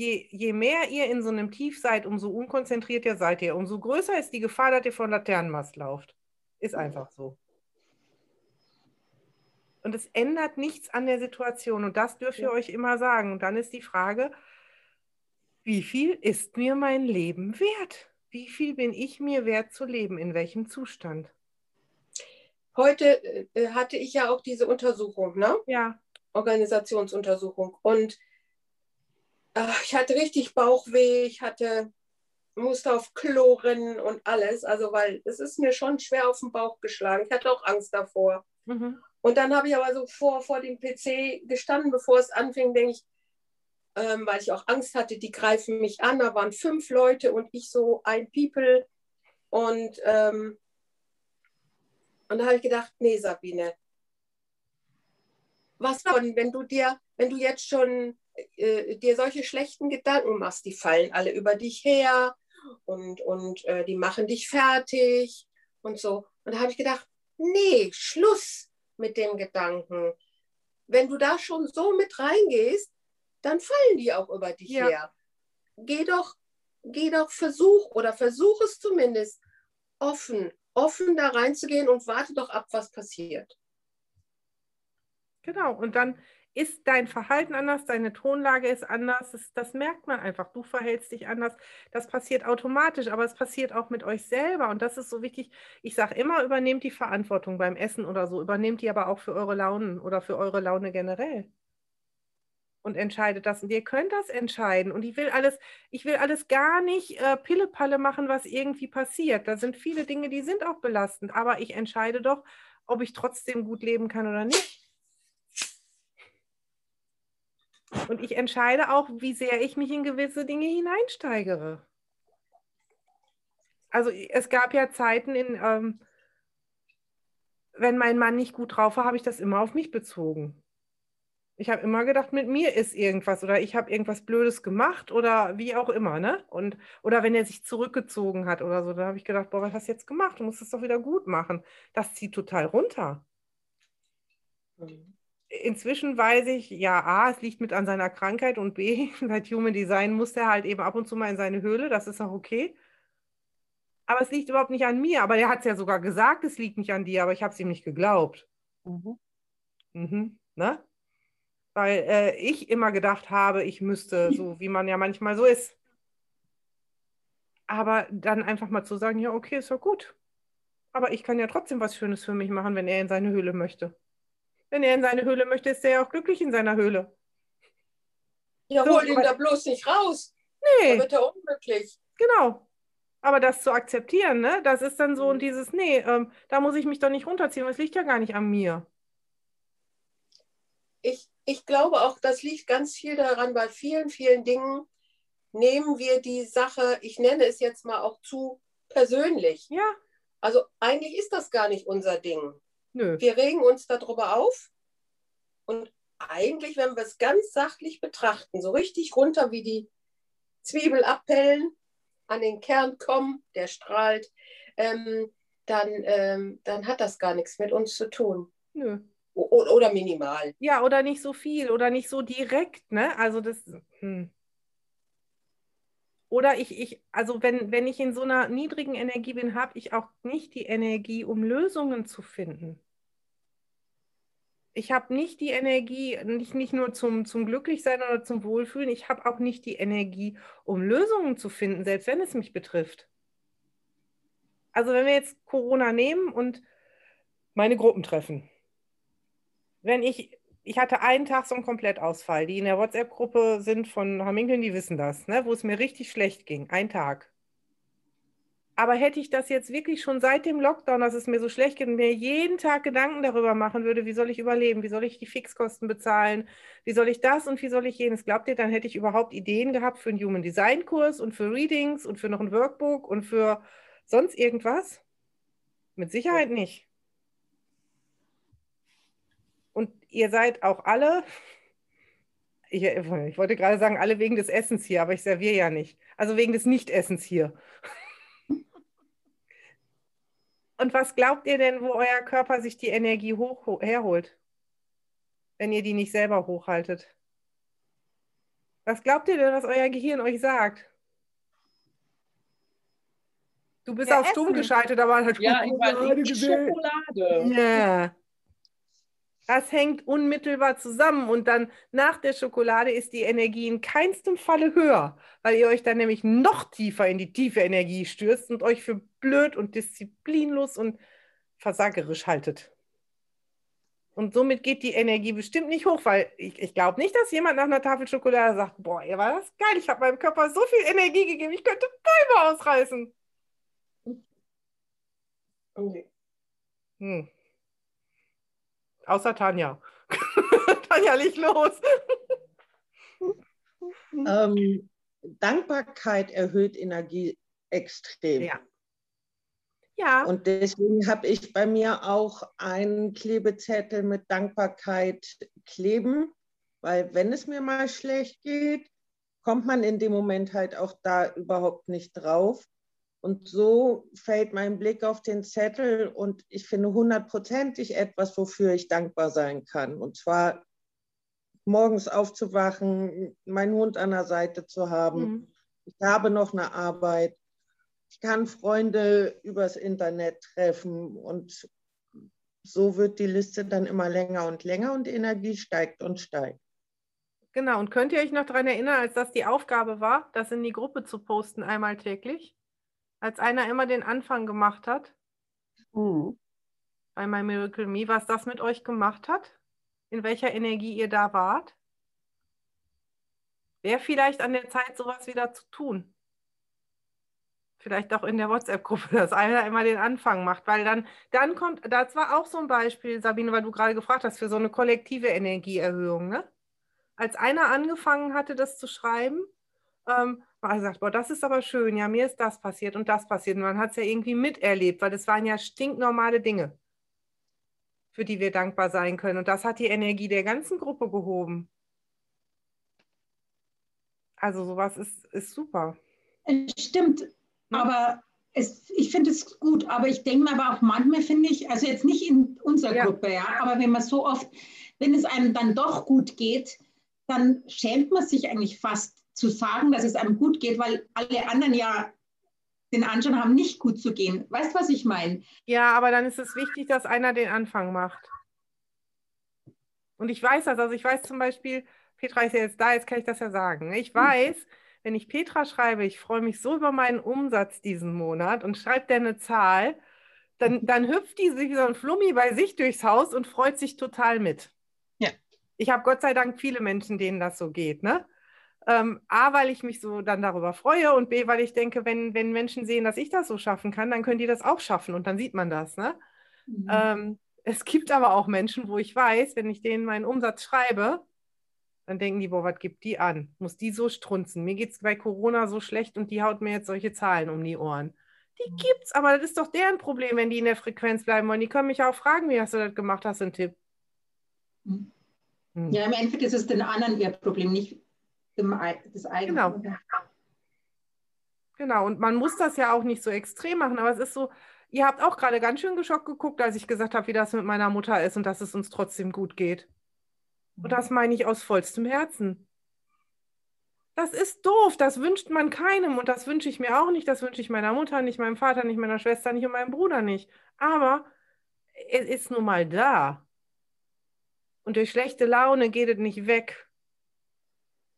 Speaker 1: je, je mehr ihr in so einem Tief seid, umso unkonzentrierter seid ihr, umso größer ist die Gefahr, dass ihr von Laternenmast lauft. Ist einfach so. Und es ändert nichts an der Situation. Und das dürft ihr ja. euch immer sagen. Und dann ist die Frage, wie viel ist mir mein Leben wert? Wie viel bin ich mir wert zu leben? In welchem Zustand?
Speaker 2: Heute äh, hatte ich ja auch diese Untersuchung, ne?
Speaker 1: Ja.
Speaker 2: Organisationsuntersuchung. Und ich hatte richtig Bauchweh, ich hatte musste auf Klo rennen und alles, also weil es ist mir schon schwer auf den Bauch geschlagen. Ich hatte auch Angst davor. Mhm. Und dann habe ich aber so vor, vor dem PC gestanden, bevor es anfing, denke ich, ähm, weil ich auch Angst hatte, die greifen mich an. Da waren fünf Leute und ich so ein People. Und, ähm, und da habe ich gedacht, nee, Sabine, was von, wenn du dir, wenn du jetzt schon äh, dir solche schlechten Gedanken machst, die fallen alle über dich her und, und äh, die machen dich fertig und so. Und da habe ich gedacht, nee, Schluss mit dem Gedanken. Wenn du da schon so mit reingehst, dann fallen die auch über dich ja. her. Geh doch, geh doch, versuch oder versuch es zumindest offen, offen da reinzugehen und warte doch ab, was passiert.
Speaker 1: Genau, und dann ist dein Verhalten anders, deine Tonlage ist anders, das, das, merkt man einfach. Du verhältst dich anders. Das passiert automatisch, aber es passiert auch mit euch selber. Und das ist so wichtig. Ich sage immer, übernehmt die Verantwortung beim Essen oder so, übernehmt die aber auch für eure Launen oder für eure Laune generell. Und entscheidet das. Und ihr könnt das entscheiden. Und ich will alles, ich will alles gar nicht äh, Pillepalle machen, was irgendwie passiert. Da sind viele Dinge, die sind auch belastend. Aber ich entscheide doch, ob ich trotzdem gut leben kann oder nicht. Und ich entscheide auch, wie sehr ich mich in gewisse Dinge hineinsteigere. Also es gab ja Zeiten, in, ähm, wenn mein Mann nicht gut drauf war, habe ich das immer auf mich bezogen. Ich habe immer gedacht, mit mir ist irgendwas oder ich habe irgendwas Blödes gemacht oder wie auch immer, ne? Und, oder wenn er sich zurückgezogen hat oder so, da habe ich gedacht, boah, was hast du jetzt gemacht? Du musst es doch wieder gut machen. Das zieht total runter. Mhm inzwischen weiß ich, ja, A, es liegt mit an seiner Krankheit und B, seit Human Design muss er halt eben ab und zu mal in seine Höhle, das ist auch okay. Aber es liegt überhaupt nicht an mir. Aber er hat es ja sogar gesagt, es liegt nicht an dir, aber ich habe es ihm nicht geglaubt. Mhm. Mhm, ne? Weil äh, ich immer gedacht habe, ich müsste, so wie man ja manchmal so ist. Aber dann einfach mal zu sagen, ja, okay, ist doch gut. Aber ich kann ja trotzdem was Schönes für mich machen, wenn er in seine Höhle möchte. Wenn er in seine Höhle möchte, ist er ja auch glücklich in seiner Höhle.
Speaker 2: Ja, so, hol ihn da bloß nicht raus. Nee. Da wird er unglücklich.
Speaker 1: Genau. Aber das zu akzeptieren, ne, das ist dann so mhm. und dieses, nee, ähm, da muss ich mich doch nicht runterziehen, das liegt ja gar nicht an mir.
Speaker 2: Ich, ich glaube auch, das liegt ganz viel daran, bei vielen, vielen Dingen nehmen wir die Sache, ich nenne es jetzt mal auch zu persönlich.
Speaker 1: Ja.
Speaker 2: Also eigentlich ist das gar nicht unser Ding.
Speaker 1: Nö.
Speaker 2: Wir regen uns darüber auf und eigentlich, wenn wir es ganz sachlich betrachten, so richtig runter wie die Zwiebel abpellen, an den Kern kommen, der strahlt, ähm, dann, ähm, dann hat das gar nichts mit uns zu tun.
Speaker 1: Nö.
Speaker 2: O oder minimal.
Speaker 1: Ja, oder nicht so viel oder nicht so direkt, ne? Also das. Hm. Oder ich, ich, also wenn, wenn ich in so einer niedrigen Energie bin, habe ich auch nicht die Energie, um Lösungen zu finden. Ich habe nicht die Energie, nicht, nicht nur zum, zum Glücklichsein oder zum Wohlfühlen, ich habe auch nicht die Energie, um Lösungen zu finden, selbst wenn es mich betrifft. Also wenn wir jetzt Corona nehmen und meine Gruppen treffen. Wenn ich ich hatte einen Tag so einen Komplettausfall. Die in der WhatsApp-Gruppe sind von Hamminkeln, die wissen das, ne? wo es mir richtig schlecht ging. Ein Tag. Aber hätte ich das jetzt wirklich schon seit dem Lockdown, dass es mir so schlecht geht und mir jeden Tag Gedanken darüber machen würde, wie soll ich überleben, wie soll ich die Fixkosten bezahlen, wie soll ich das und wie soll ich jenes, glaubt ihr, dann hätte ich überhaupt Ideen gehabt für einen Human Design Kurs und für Readings und für noch ein Workbook und für sonst irgendwas? Mit Sicherheit nicht. Und ihr seid auch alle, ich, ich, wollte gerade sagen, alle wegen des Essens hier, aber ich serviere ja nicht. Also wegen des Nichtessens hier. Und was glaubt ihr denn, wo euer Körper sich die Energie hoch, herholt, wenn ihr die nicht selber hochhaltet? Was glaubt ihr denn, was euer Gehirn euch sagt? Du bist ja, auf stumm geschaltet, aber
Speaker 3: hat ja, Schokolade gesehen. Schokolade.
Speaker 1: Ja. Das hängt unmittelbar zusammen und dann nach der Schokolade ist die Energie in keinstem Falle höher, weil ihr euch dann nämlich noch tiefer in die tiefe Energie stürzt und euch für blöd und disziplinlos und versagerisch haltet. Und somit geht die Energie bestimmt nicht hoch, weil ich, ich glaube nicht, dass jemand nach einer Tafel Schokolade sagt, boah, ihr war das geil, ich habe meinem Körper so viel Energie gegeben, ich könnte Bäume ausreißen. Okay. Hm. Außer Tanja. Tanja, leg los.
Speaker 5: ähm, Dankbarkeit erhöht Energie extrem.
Speaker 1: Ja. Ja.
Speaker 5: Und deswegen habe ich bei mir auch einen Klebezettel mit Dankbarkeit kleben, weil wenn es mir mal schlecht geht, kommt man in dem Moment halt auch da überhaupt nicht drauf. Und so fällt mein Blick auf den Zettel und ich finde hundertprozentig etwas, wofür ich dankbar sein kann. Und zwar morgens aufzuwachen, meinen Hund an der Seite zu haben. Mhm. Ich habe noch eine Arbeit. Ich kann Freunde übers Internet treffen und so wird die Liste dann immer länger und länger und die Energie steigt und steigt.
Speaker 1: Genau, und könnt ihr euch noch daran erinnern, als das die Aufgabe war, das in die Gruppe zu posten, einmal täglich? Als einer immer den Anfang gemacht hat. Mhm. Bei My Miracle Me, was das mit euch gemacht hat, in welcher Energie ihr da wart. Wäre vielleicht an der Zeit, sowas wieder zu tun. Vielleicht auch in der WhatsApp-Gruppe, dass einer immer den Anfang macht, weil dann, dann kommt, das war auch so ein Beispiel, Sabine, weil du gerade gefragt hast, für so eine kollektive Energieerhöhung. Ne? Als einer angefangen hatte, das zu schreiben, ähm, man gesagt, boah, das ist aber schön, ja, mir ist das passiert und das passiert. Und man hat es ja irgendwie miterlebt, weil das waren ja stinknormale Dinge, für die wir dankbar sein können. Und das hat die Energie der ganzen Gruppe gehoben. Also sowas ist, ist super.
Speaker 8: Stimmt, aber es, ich finde es gut, aber ich denke mir aber auch manchmal finde ich, also jetzt nicht in unserer ja. Gruppe, ja, aber wenn man so oft, wenn es einem dann doch gut geht, dann schämt man sich eigentlich fast zu sagen, dass es einem gut geht, weil alle anderen ja den Anschein haben, nicht gut zu gehen. Weißt du, was ich meine?
Speaker 1: Ja, aber dann ist es wichtig, dass einer den Anfang macht. Und ich weiß das, also ich weiß zum Beispiel, Petra ist ja jetzt da, jetzt kann ich das ja sagen. Ich weiß, wenn ich Petra schreibe, ich freue mich so über meinen Umsatz diesen Monat und schreibt der eine Zahl, dann, dann hüpft die sich wie so ein Flummi bei sich durchs Haus und freut sich total mit.
Speaker 8: Ja.
Speaker 1: Ich habe Gott sei Dank viele Menschen, denen das so geht, ne? Ähm, A, weil ich mich so dann darüber freue und B, weil ich denke, wenn, wenn Menschen sehen, dass ich das so schaffen kann, dann können die das auch schaffen und dann sieht man das. Ne? Mhm. Ähm, es gibt aber auch Menschen, wo ich weiß, wenn ich denen meinen Umsatz schreibe, dann denken die, boah, was gibt die an? Muss die so strunzen? Mir geht es bei Corona so schlecht und die haut mir jetzt solche Zahlen um die Ohren. Die mhm. gibt's, aber das ist doch deren Problem, wenn die in der Frequenz bleiben wollen. Die können mich auch fragen, wie hast du das gemacht? Hast du einen Tipp?
Speaker 8: Mhm. Hm. Ja, im Endeffekt ist es den anderen ihr Problem, nicht des eigenen.
Speaker 1: Genau. Genau, und man muss das ja auch nicht so extrem machen, aber es ist so, ihr habt auch gerade ganz schön geschockt geguckt, als ich gesagt habe, wie das mit meiner Mutter ist und dass es uns trotzdem gut geht. Und das meine ich aus vollstem Herzen. Das ist doof, das wünscht man keinem und das wünsche ich mir auch nicht, das wünsche ich meiner Mutter nicht, meinem Vater nicht, meiner Schwester nicht und meinem Bruder nicht. Aber es ist nun mal da. Und durch schlechte Laune geht es nicht weg.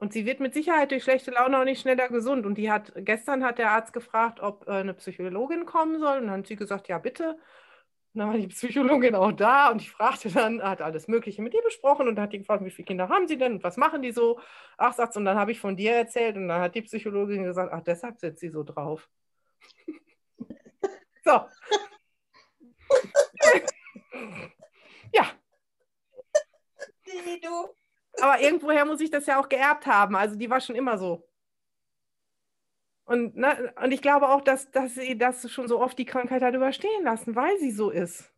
Speaker 1: Und sie wird mit Sicherheit durch schlechte Laune auch nicht schneller gesund. Und die hat, gestern hat der Arzt gefragt, ob äh, eine Psychologin kommen soll. Und dann hat sie gesagt, ja, bitte. Und dann war die Psychologin auch da und ich fragte dann, hat alles Mögliche mit ihr besprochen und hat die gefragt, wie viele Kinder haben sie denn und was machen die so? Ach, sagt's, und dann habe ich von dir erzählt und dann hat die Psychologin gesagt, ach, deshalb sitzt sie so drauf. so. ja. Die, du. Aber irgendwoher muss ich das ja auch geerbt haben. Also die war schon immer so. Und, ne, und ich glaube auch, dass, dass sie das schon so oft die Krankheit hat überstehen lassen, weil sie so ist.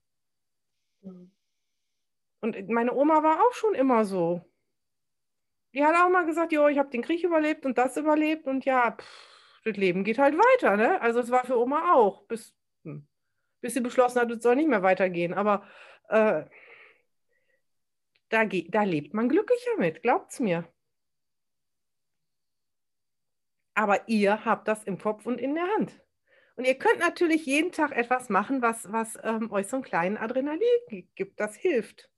Speaker 1: Und meine Oma war auch schon immer so. Die hat auch mal gesagt, jo, ich habe den Krieg überlebt und das überlebt und ja, pff, das Leben geht halt weiter. Ne? Also es war für Oma auch, bis, hm, bis sie beschlossen hat, es soll nicht mehr weitergehen. Aber äh, da, da lebt man glücklicher mit, glaubt's mir. Aber ihr habt das im Kopf und in der Hand. Und ihr könnt natürlich jeden Tag etwas machen, was, was ähm, euch so einen kleinen Adrenalin gibt. Das hilft.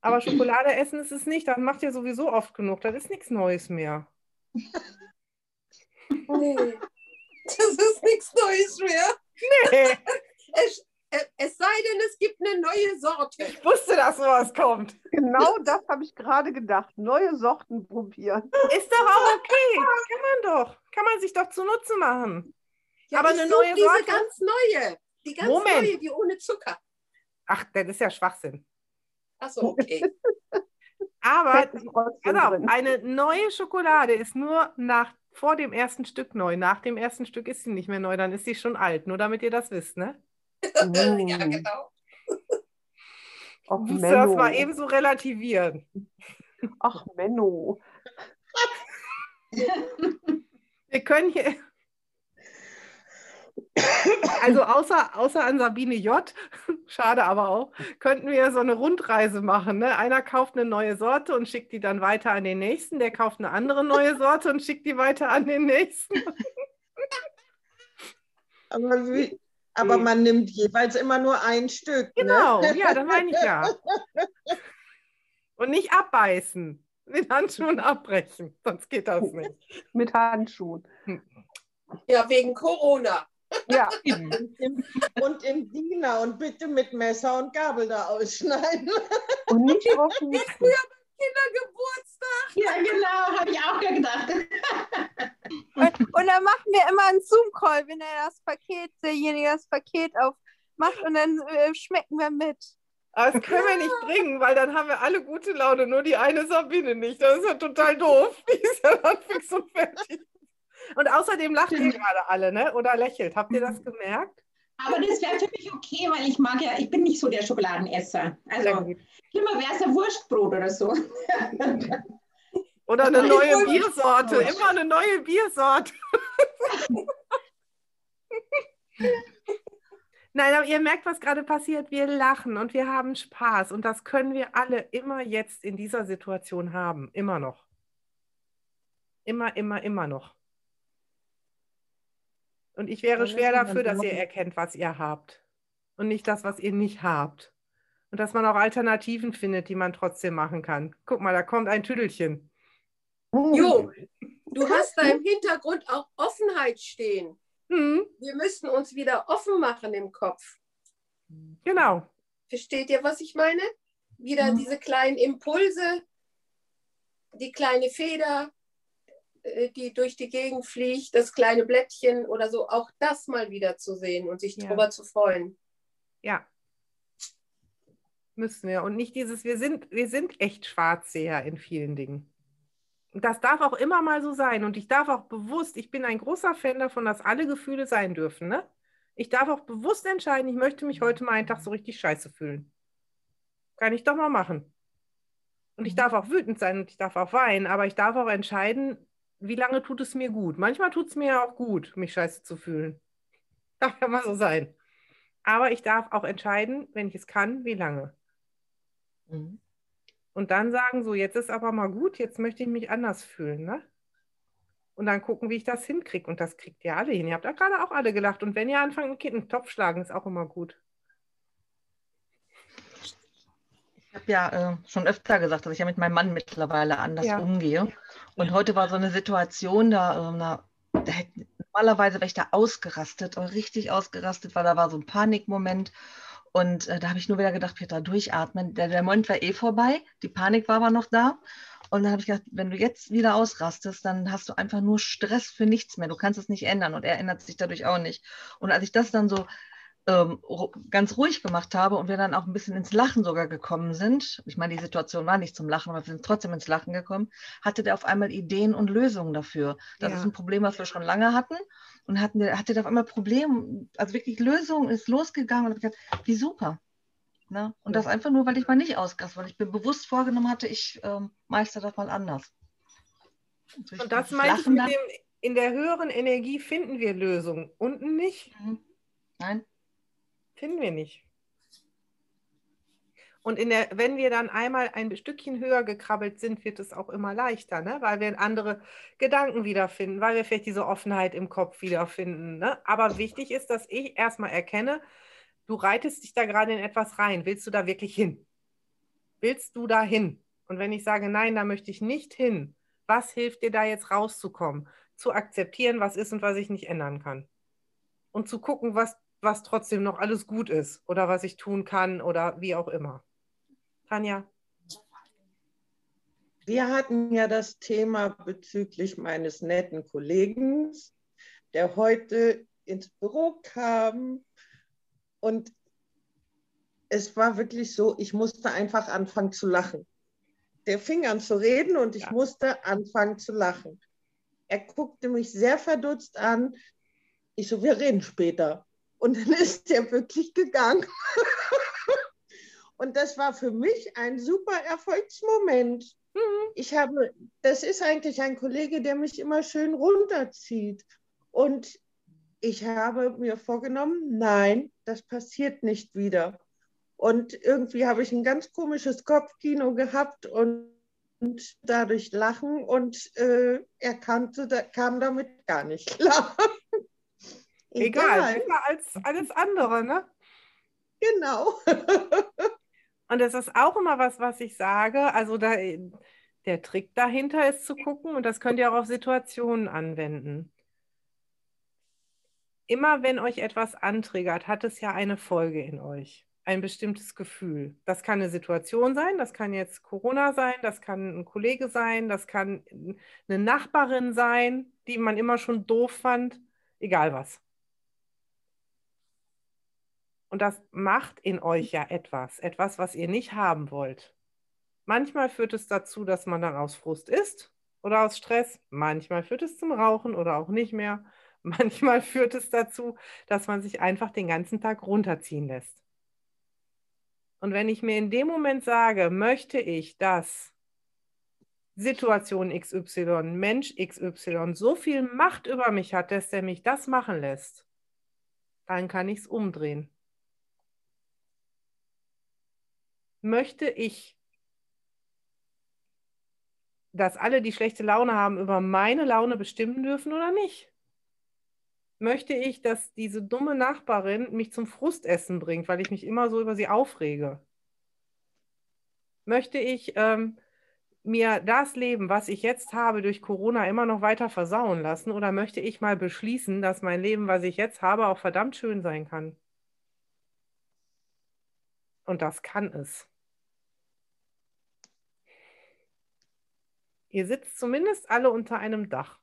Speaker 1: Aber Schokolade essen ist es nicht. Das macht ihr sowieso oft genug. Das ist nichts Neues mehr.
Speaker 2: Nee, das ist nichts Neues mehr.
Speaker 1: Nee.
Speaker 2: Es, es sei denn, es gibt eine neue Sorte.
Speaker 1: Ich wusste, dass sowas kommt.
Speaker 7: Genau das habe ich gerade gedacht. Neue Sorten probieren.
Speaker 1: Ist doch auch okay. Kann man doch. Kann man sich doch zunutze machen.
Speaker 2: Ja,
Speaker 1: Aber
Speaker 2: ich
Speaker 1: eine neue
Speaker 2: diese
Speaker 1: Sorte?
Speaker 2: ganz neue. Die ganz
Speaker 1: Moment.
Speaker 2: neue, die ohne Zucker.
Speaker 1: Ach, das ist ja Schwachsinn.
Speaker 2: Achso, okay.
Speaker 1: Aber
Speaker 7: drin.
Speaker 1: eine neue Schokolade ist nur nach, vor dem ersten Stück neu. Nach dem ersten Stück ist sie nicht mehr neu, dann ist sie schon alt. Nur damit ihr das wisst, ne?
Speaker 2: ja,
Speaker 7: Mm.
Speaker 2: genau.
Speaker 7: Ach,
Speaker 1: Du musst das mal eben so relativieren.
Speaker 7: Ach, Menno.
Speaker 1: Wir können hier. Also außer, außer an Sabine J, schade aber auch, könnten wir so eine Rundreise machen. Ne? Einer kauft eine neue Sorte und schickt die dann weiter an den nächsten, der kauft eine andere neue Sorte und schickt die weiter an den nächsten.
Speaker 5: Aber, wie, aber man nimmt jeweils immer nur ein Stück.
Speaker 1: Genau,
Speaker 5: Ne?
Speaker 1: ja, das meine ich ja. Und nicht abbeißen, mit Handschuhen abbrechen, sonst geht das nicht.
Speaker 7: Mit Handschuhen.
Speaker 2: Ja, wegen Corona.
Speaker 7: Ja,
Speaker 5: Und im, und im Diener und bitte mit Messer und Gabel da ausschneiden.
Speaker 7: und nicht drauf mixen.
Speaker 2: Kindergeburtstag.
Speaker 8: Ja, genau, habe ich auch gedacht.
Speaker 6: Dann machen wir immer einen Zoom-Call, wenn er das Paket, derjenige das Paket aufmacht und dann äh, schmecken wir mit.
Speaker 1: Aber das können wir nicht bringen, weil dann haben wir alle gute Laune, nur die eine Sabine nicht. Das ist ja total doof. Die ist ja dann fix und fertig. Und außerdem lacht ihr gerade alle, ne? Oder lächelt. Habt ihr das gemerkt?
Speaker 8: Aber das wäre für mich okay, weil ich mag ja, ich bin nicht so der Schokoladenesser. Also schlimmer wäre es ein Wurstbrot oder so.
Speaker 1: Oder eine neue Biersorte. Immer eine neue Biersorte. Nein, aber ihr merkt, was gerade passiert. Wir lachen und wir haben Spaß. Und das können wir alle immer jetzt in dieser Situation haben. Immer noch. Immer, immer, immer noch. Und ich wäre schwer dafür, dass ihr erkennt, was ihr habt. Und nicht das, was ihr nicht habt. Und dass man auch Alternativen findet, die man trotzdem machen kann. Guck mal, da kommt ein Tüdelchen.
Speaker 2: Jo, du hast da im Hintergrund auch Offenheit stehen.
Speaker 1: Hm,
Speaker 2: Wir müssen uns wieder offen machen im Kopf.
Speaker 1: genau.
Speaker 2: Versteht ihr, was ich meine? Wieder
Speaker 8: Mhm.
Speaker 2: diese kleinen Impulse, die kleine Feder, äh, die durch die Gegend fliegt, das kleine Blättchen oder so, auch das mal wieder zu sehen und sich
Speaker 1: Ja.
Speaker 2: drüber zu freuen.
Speaker 1: Ja. Müssen wir. Und nicht dieses, wir sind, wir sind echt Schwarzseher in vielen Dingen. Das darf auch immer mal so sein. Und ich darf auch bewusst, ich bin ein großer Fan davon, dass alle Gefühle sein dürfen. Ne? Ich darf auch bewusst entscheiden, ich möchte mich heute mal einen Tag so richtig scheiße fühlen. Kann ich doch mal machen. Und ich darf auch wütend sein und ich darf auch weinen, aber ich darf auch entscheiden, wie lange tut es mir gut. Manchmal tut es mir ja auch gut, mich scheiße zu fühlen. Darf ja mal so sein. Aber ich darf auch entscheiden, wenn ich es kann, wie lange.
Speaker 9: Mhm.
Speaker 1: Und dann sagen, so, jetzt ist aber mal gut, jetzt möchte ich mich anders fühlen, ne? Und dann gucken, wie ich das hinkriege. Und das kriegt ihr alle hin. Ihr habt da gerade auch alle gelacht. Und wenn ihr anfangt, ein Kind in den Topf schlagen, ist auch immer gut.
Speaker 9: Ich habe ja äh, schon öfter gesagt, dass ich ja mit meinem Mann mittlerweile anders
Speaker 1: Ja.
Speaker 9: umgehe. Und heute war so eine Situation, da, ähm, da, da hätte, normalerweise wäre ich da ausgerastet, richtig ausgerastet, weil da war so ein Panikmoment. Und äh, da habe ich nur wieder gedacht, Petra, durchatmen. Der, der Moment war eh vorbei, die Panik war aber noch da. Und dann habe ich gedacht, wenn du jetzt wieder ausrastest, dann hast du einfach nur Stress für nichts mehr. Du kannst es nicht ändern und er ändert sich dadurch auch nicht. Und als ich das dann so ähm, ganz ruhig gemacht habe und wir dann auch ein bisschen ins Lachen sogar gekommen sind, ich meine, die Situation war nicht zum Lachen, aber wir sind trotzdem ins Lachen gekommen, hatte der auf einmal Ideen und Lösungen dafür. Das
Speaker 1: Ja.
Speaker 9: ist ein Problem, was wir schon lange hatten. Und hatten hatte der auf einmal Probleme, also wirklich Lösungen, ist losgegangen und hab gedacht, wie super. Ne? Und das einfach nur, weil ich mal nicht ausgasse, weil ich mir bewusst vorgenommen hatte, ich ähm, meister das mal anders. durch
Speaker 1: Und das ich
Speaker 9: Lachen
Speaker 1: mit
Speaker 9: dann-
Speaker 1: dem, in der höheren Energie finden wir Lösungen. Unten nicht,
Speaker 9: Mhm. Nein?
Speaker 1: Finden wir nicht. Und der, wenn wir dann einmal ein Stückchen höher gekrabbelt sind, wird es auch immer leichter, ne? weil wir andere Gedanken wiederfinden, weil wir vielleicht diese Offenheit im Kopf wiederfinden. Ne? Aber wichtig ist, dass ich erstmal erkenne, du reitest dich da gerade in etwas rein. Willst du da wirklich hin? Willst du da hin? Und wenn ich sage, nein, da möchte ich nicht hin, was hilft dir da jetzt rauszukommen? Zu akzeptieren, was ist und was ich nicht ändern kann. Und zu gucken, was, was trotzdem noch alles gut ist oder was ich tun kann oder wie auch immer. Tanja?
Speaker 5: Wir hatten ja das Thema bezüglich meines netten Kollegen, der heute ins Büro kam und es war wirklich so, ich musste einfach anfangen zu lachen. Der fing an zu reden und ich ja. musste anfangen zu lachen. Er guckte mich sehr verdutzt an. Ich so, wir reden später. Und dann ist er wirklich gegangen. und das war für mich ein super Erfolgsmoment. Mhm. Ich habe, das ist eigentlich ein Kollege, der mich immer schön runterzieht. Und ich habe mir vorgenommen, nein, das passiert nicht wieder. Und irgendwie habe ich ein ganz komisches Kopfkino gehabt und, und dadurch lachen und äh, er kannte, da, kam damit gar nicht klar.
Speaker 1: Egal, Egal. als alles andere, ne?
Speaker 5: Genau.
Speaker 1: und das ist auch immer was, was ich sage. Also da, der Trick dahinter ist zu gucken, und das könnt ihr auch auf Situationen anwenden. Immer wenn euch etwas antriggert, hat es ja eine Folge in euch ein bestimmtes Gefühl. Das kann eine Situation sein, das kann jetzt Corona sein, das kann ein Kollege sein, das kann eine Nachbarin sein, die man immer schon doof fand, egal was. Und das macht in euch ja etwas, etwas, was ihr nicht haben wollt. Manchmal führt es dazu, dass man dann aus Frust ist oder aus Stress. Manchmal führt es zum Rauchen oder auch nicht mehr. Manchmal führt es dazu, dass man sich einfach den ganzen Tag runterziehen lässt. Und wenn ich mir in dem Moment sage, möchte ich, dass Situation XY, Mensch XY so viel Macht über mich hat, dass er mich das machen lässt, dann kann ich es umdrehen. Möchte ich, dass alle, die schlechte Laune haben, über meine Laune bestimmen dürfen oder nicht? möchte ich, dass diese dumme Nachbarin mich zum Frustessen bringt, weil ich mich immer so über sie aufrege? Möchte ich ähm, mir das Leben, was ich jetzt habe, durch Corona immer noch weiter versauen lassen? Oder möchte ich mal beschließen, dass mein Leben, was ich jetzt habe, auch verdammt schön sein kann? Und das kann es. Ihr sitzt zumindest alle unter einem Dach.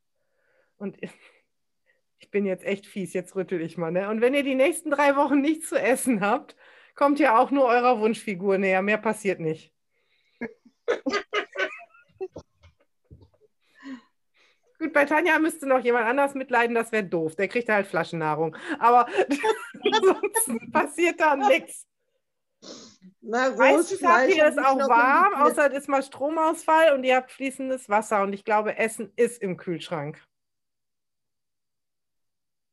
Speaker 1: Und ich bin jetzt echt fies, jetzt rüttel ich mal. Ne? Und wenn ihr die nächsten drei Wochen nichts zu essen habt, kommt ihr auch nur eurer Wunschfigur näher. Mehr passiert nicht. Gut, bei Tanja müsste noch jemand anders mitleiden, das wäre doof. Der kriegt halt Flaschennahrung. Aber ansonsten passiert da nichts. Meistens habt ihr es auch warm, außer es ist mal Stromausfall und ihr habt fließendes Wasser. Und ich glaube, Essen ist im Kühlschrank.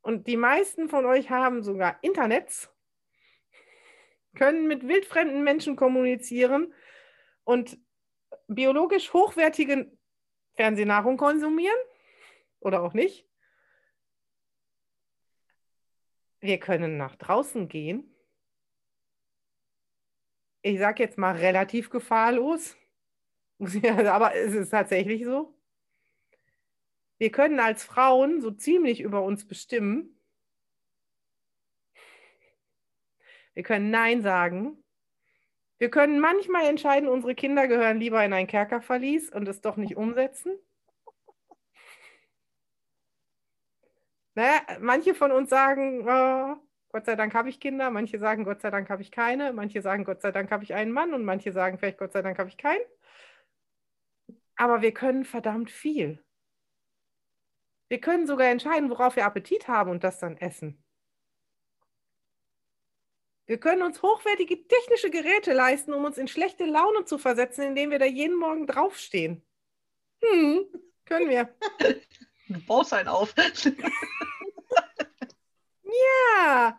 Speaker 1: Und die meisten von euch haben sogar Internets, können mit wildfremden Menschen kommunizieren und biologisch hochwertige Fernsehnahrung konsumieren oder auch nicht. Wir können nach draußen gehen. Ich sage jetzt mal relativ gefahrlos, aber es ist tatsächlich so wir können als Frauen so ziemlich über uns bestimmen. Wir können Nein sagen. Wir können manchmal entscheiden, unsere Kinder gehören lieber in ein Kerkerverlies und es doch nicht umsetzen. Naja, manche von uns sagen, oh, Gott sei Dank habe ich Kinder, manche sagen, Gott sei Dank habe ich keine, manche sagen, Gott sei Dank habe ich einen Mann und manche sagen, vielleicht Gott sei Dank habe ich keinen. Aber wir können verdammt viel. Wir können sogar entscheiden, worauf wir Appetit haben und das dann essen. Wir können uns hochwertige technische Geräte leisten, um uns in schlechte Laune zu versetzen, indem wir da jeden Morgen draufstehen. Hm, können wir.
Speaker 3: Du baust einen auf.
Speaker 1: ja.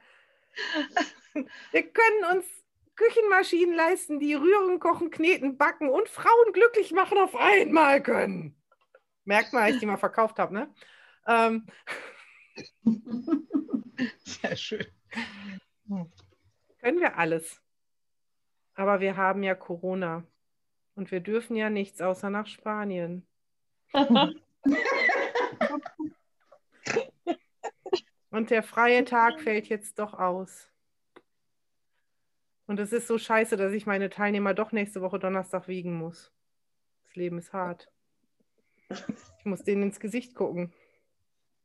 Speaker 1: Wir können uns Küchenmaschinen leisten, die rühren, kochen, kneten, backen und Frauen glücklich machen auf einmal können. Merkt mal, als ich die mal verkauft habe, ne? Ähm.
Speaker 3: Sehr schön.
Speaker 1: Können wir alles. Aber wir haben ja Corona. Und wir dürfen ja nichts außer nach Spanien. Und der freie Tag fällt jetzt doch aus. Und es ist so scheiße, dass ich meine Teilnehmer doch nächste Woche Donnerstag wiegen muss. Das Leben ist hart. Ich muss denen ins Gesicht gucken.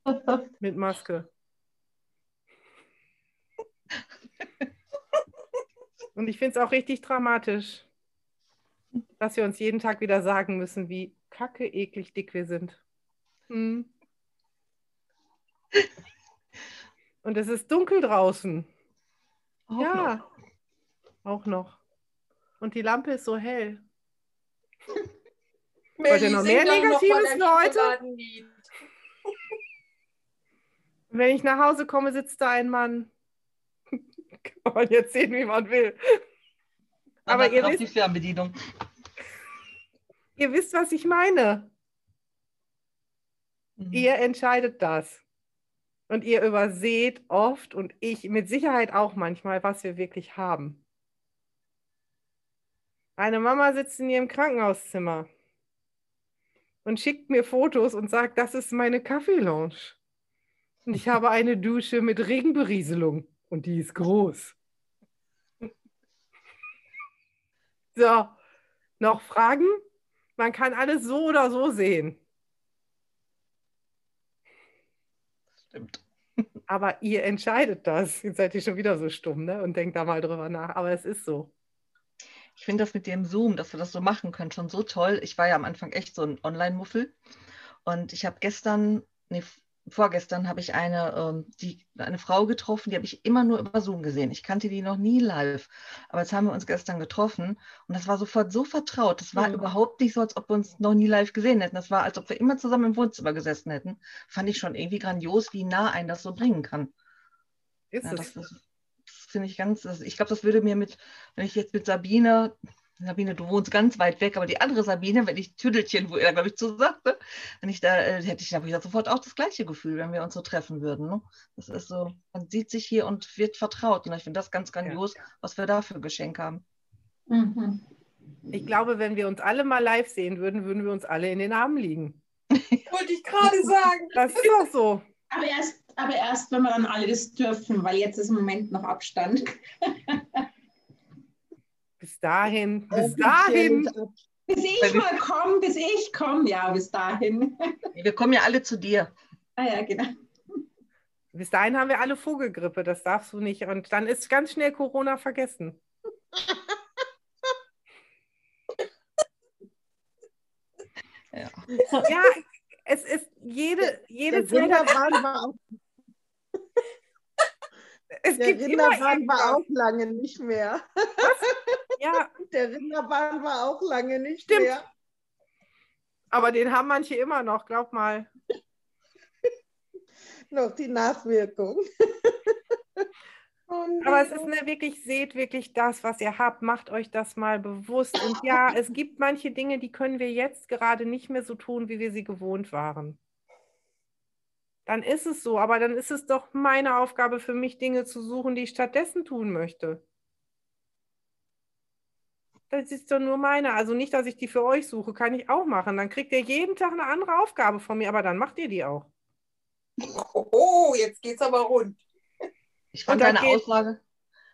Speaker 1: Mit Maske. Und ich finde es auch richtig dramatisch, dass wir uns jeden Tag wieder sagen müssen, wie kacke eklig dick wir sind. Hm. Und es ist dunkel draußen.
Speaker 3: Auch
Speaker 1: ja,
Speaker 3: noch.
Speaker 1: auch noch. Und die Lampe ist so hell.
Speaker 2: Melli,
Speaker 1: ihr noch mehr
Speaker 2: noch
Speaker 1: Negatives
Speaker 2: dein
Speaker 1: für heute? Wenn ich nach Hause komme, sitzt da ein Mann. Kann man jetzt sehen, wie man will. Aber ihr
Speaker 9: auf
Speaker 1: wisst,
Speaker 9: die Fernbedienung.
Speaker 1: ihr wisst, was ich meine.
Speaker 9: Mhm.
Speaker 1: Ihr entscheidet das. Und ihr überseht oft und ich mit Sicherheit auch manchmal, was wir wirklich haben. Eine Mama sitzt in ihrem Krankenhauszimmer und schickt mir Fotos und sagt, das ist meine Kaffeelounge. Und ich habe eine Dusche mit Regenberieselung und die ist groß. So, noch Fragen? Man kann alles so oder so sehen.
Speaker 9: Stimmt.
Speaker 1: Aber ihr entscheidet das. Jetzt seid ihr schon wieder so stumm, ne? Und denkt da mal drüber nach. Aber es ist so.
Speaker 9: Ich finde das mit dem Zoom, dass wir das so machen können, schon so toll. Ich war ja am Anfang echt so ein Online-Muffel. Und ich habe gestern, nee, vorgestern habe ich eine, ähm, die, eine Frau getroffen, die habe ich immer nur über Zoom gesehen. Ich kannte die noch nie live. Aber jetzt haben wir uns gestern getroffen und das war sofort so vertraut. Das war
Speaker 1: Mhm.
Speaker 9: überhaupt nicht so, als ob wir uns noch nie live gesehen hätten. Das war, als ob wir immer zusammen im Wohnzimmer gesessen hätten. Fand ich schon irgendwie grandios, wie nah ein das so bringen kann.
Speaker 1: Ist
Speaker 9: Ja,
Speaker 1: es.
Speaker 9: das, das finde ich ganz, das, ich glaube, das würde mir mit, wenn ich jetzt mit Sabine, Sabine, du wohnst ganz weit weg, aber die andere Sabine, wenn ich Tüdelchen, wo er, glaube ich, zu sagte, wenn ich da, äh, hätte ich, glaube ich, da sofort auch das gleiche Gefühl, wenn wir uns so treffen würden. Ne? Das ist so, man sieht sich hier und wird vertraut. Und ich finde das ganz grandios, was wir da für ein Geschenk haben.
Speaker 8: Mhm.
Speaker 1: Ich glaube, wenn wir uns alle mal live sehen würden, würden wir uns alle in den Armen liegen.
Speaker 2: Wollte ich gerade sagen.
Speaker 1: Das ist doch so.
Speaker 8: Aber erst, aber erst, wenn wir dann alles dürfen, weil jetzt ist im Moment noch Abstand.
Speaker 1: Bis dahin, bis dahin.
Speaker 8: Bis ich mal komme, bis ich komme, ja, bis dahin.
Speaker 9: Wir kommen ja alle zu dir.
Speaker 8: Ah ja, genau.
Speaker 1: Bis dahin haben wir alle Vogelgrippe, das darfst du nicht. Und dann ist ganz schnell Corona vergessen.
Speaker 9: Ja.
Speaker 1: Ja, es ist jede, jede Zeit.
Speaker 5: war auch,
Speaker 1: Es
Speaker 5: der
Speaker 1: gibt
Speaker 5: war auch lange nicht mehr.
Speaker 1: Ja,
Speaker 5: Der Rinderwahn war auch lange nicht
Speaker 1: Stimmt.
Speaker 5: mehr.
Speaker 1: aber den haben manche immer noch, glaub mal.
Speaker 5: Noch die Nachwirkung. Oh
Speaker 1: Aber es ist ne, wirklich, seht wirklich das, was ihr habt, macht euch das mal bewusst. Und ja, es gibt manche Dinge, die können wir jetzt gerade nicht mehr so tun, wie wir sie gewohnt waren. Dann ist es so, aber dann ist es doch meine Aufgabe für mich, Dinge zu suchen, die ich stattdessen tun möchte. Das ist doch nur meine. Also nicht, dass ich die für euch suche, kann ich auch machen. Dann kriegt ihr jeden Tag eine andere Aufgabe von mir, aber dann macht ihr die auch.
Speaker 2: Oh, jetzt geht's aber rund.
Speaker 9: Ich fand deine
Speaker 1: geht-
Speaker 9: Aussage,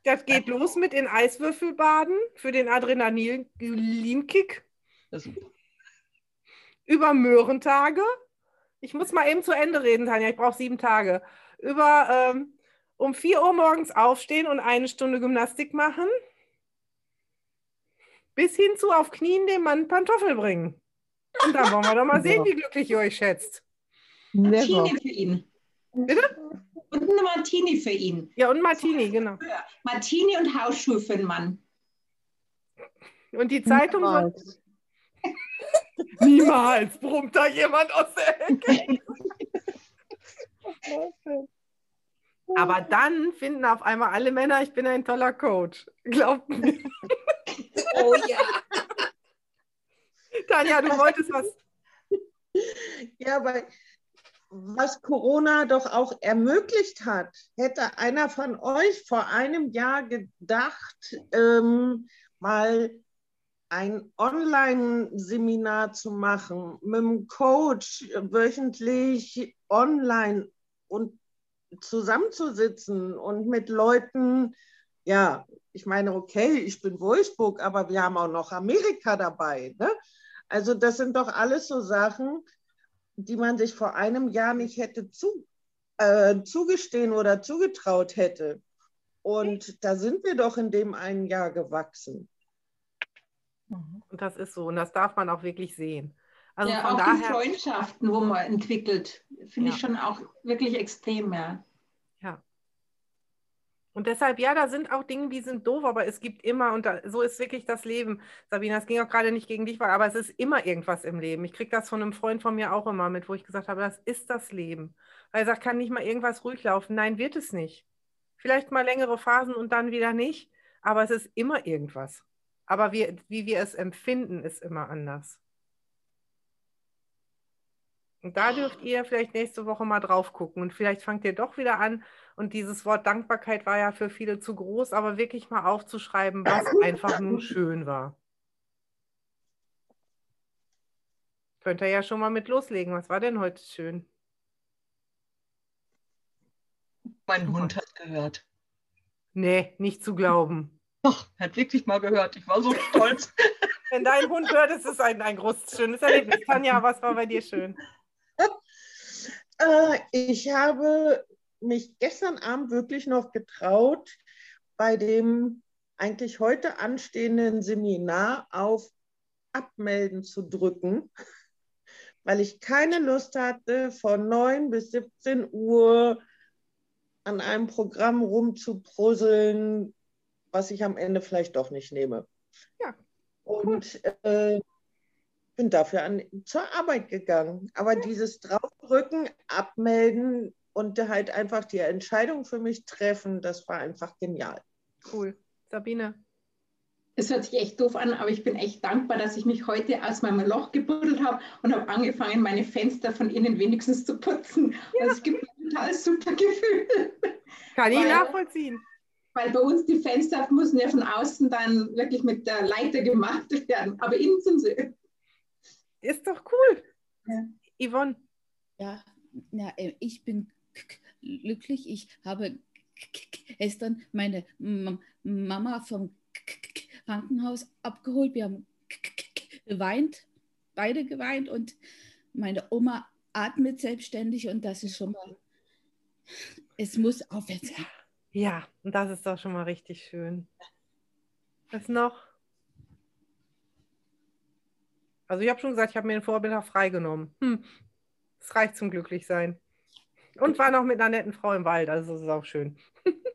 Speaker 1: Das geht los mit in Eiswürfel baden für den Adrenalinkick. über Möhrentage. Ich muss mal eben zu Ende reden, Tanja. Ich brauche sieben Tage. Über ähm, um 4 Uhr morgens aufstehen und eine Stunde Gymnastik machen. Bis hin zu auf Knien dem Mann Pantoffel bringen. Und dann wollen wir doch mal sehen, wie glücklich ihr euch schätzt.
Speaker 5: Never.
Speaker 8: Martini für ihn.
Speaker 1: Bitte?
Speaker 8: Und eine Martini für ihn.
Speaker 1: Ja, und Martini, genau.
Speaker 8: Martini und Hausschuhe für den Mann.
Speaker 1: Und die Zeitung.
Speaker 5: Niemals.
Speaker 1: Niemals brummt da jemand aus der Ecke. Aber dann finden auf einmal alle Männer, ich bin ein toller Coach. Glaubt mir.
Speaker 2: Oh ja.
Speaker 1: Tanja, du wolltest was.
Speaker 5: Ja, weil was Corona doch auch ermöglicht hat, hätte einer von euch vor einem Jahr gedacht, ähm, mal ein Online-Seminar zu machen mit einem Coach wöchentlich online und zusammenzusitzen und mit Leuten, ja, ich meine, okay, ich bin Wolfsburg, aber wir haben auch noch Amerika dabei. Ne? Also das sind doch alles so Sachen, die man sich vor einem Jahr nicht hätte zu, äh, zugestehen oder zugetraut hätte. Und da sind wir doch in dem einen Jahr gewachsen.
Speaker 1: Und das ist so. Und das darf man auch wirklich sehen.
Speaker 8: Also ja, auch daher, die Freundschaften, wo man entwickelt, finde ja. ich schon auch wirklich extrem. Ja.
Speaker 1: Und deshalb, ja, da sind auch Dinge, die sind doof, aber es gibt immer, und da, so ist wirklich das Leben. Sabina, es ging auch gerade nicht gegen dich, aber es ist immer irgendwas im Leben. Ich kriege das von einem Freund von mir auch immer mit, wo ich gesagt habe, das ist das Leben. Weil er sagt, kann nicht mal irgendwas ruhig laufen. Nein, wird es nicht. Vielleicht mal längere Phasen und dann wieder nicht, aber es ist immer irgendwas. Aber wir, wie wir es empfinden, ist immer anders. Und da dürft ihr vielleicht nächste Woche mal drauf gucken und vielleicht fangt ihr doch wieder an. Und dieses Wort Dankbarkeit war ja für viele zu groß, aber wirklich mal aufzuschreiben, was einfach nur schön war. Könnt ihr ja schon mal mit loslegen. Was war denn heute schön?
Speaker 9: Mein Hund hat gehört.
Speaker 1: Nee, nicht zu glauben.
Speaker 9: Doch, er hat wirklich mal gehört. Ich war so stolz.
Speaker 1: Wenn dein Hund hört, ist es ein, ein großes, schönes Erlebnis. Tanja, was war bei dir schön?
Speaker 5: Äh, ich habe mich gestern Abend wirklich noch getraut, bei dem eigentlich heute anstehenden Seminar auf Abmelden zu drücken, weil ich keine Lust hatte, von 9 bis 17 Uhr an einem Programm rumzuprusseln, was ich am Ende vielleicht doch nicht nehme.
Speaker 1: Ja.
Speaker 5: Und äh, bin dafür an, zur Arbeit gegangen. Aber dieses Draufdrücken, abmelden und halt einfach die Entscheidung für mich treffen, das war einfach genial.
Speaker 1: Cool. Sabine.
Speaker 8: Es hört sich echt doof an, aber ich bin echt dankbar, dass ich mich heute aus meinem Loch gebuddelt habe und habe angefangen, meine Fenster von innen wenigstens zu putzen. Ja. Das gibt mir ein total super Gefühl.
Speaker 1: Kann ich nachvollziehen.
Speaker 8: Weil bei uns die Fenster müssen ja von außen dann wirklich mit der Leiter gemacht werden, aber innen sind sie.
Speaker 1: Ist doch cool. Ja. Yvonne.
Speaker 10: Ja, ja, äh, ich bin glücklich. Ich habe gestern meine Mama vom Krankenhaus abgeholt. Wir haben geweint, beide geweint und meine Oma atmet selbstständig und das ist schon mal, es muss aufwärts gehen.
Speaker 1: Ja, und das ist doch schon mal richtig schön. Was noch? Also ich habe schon gesagt, ich habe mir den Vormittag freigenommen. Hm. Reicht zum Glücklichsein. Und war noch mit einer netten Frau im Wald, also das ist auch schön.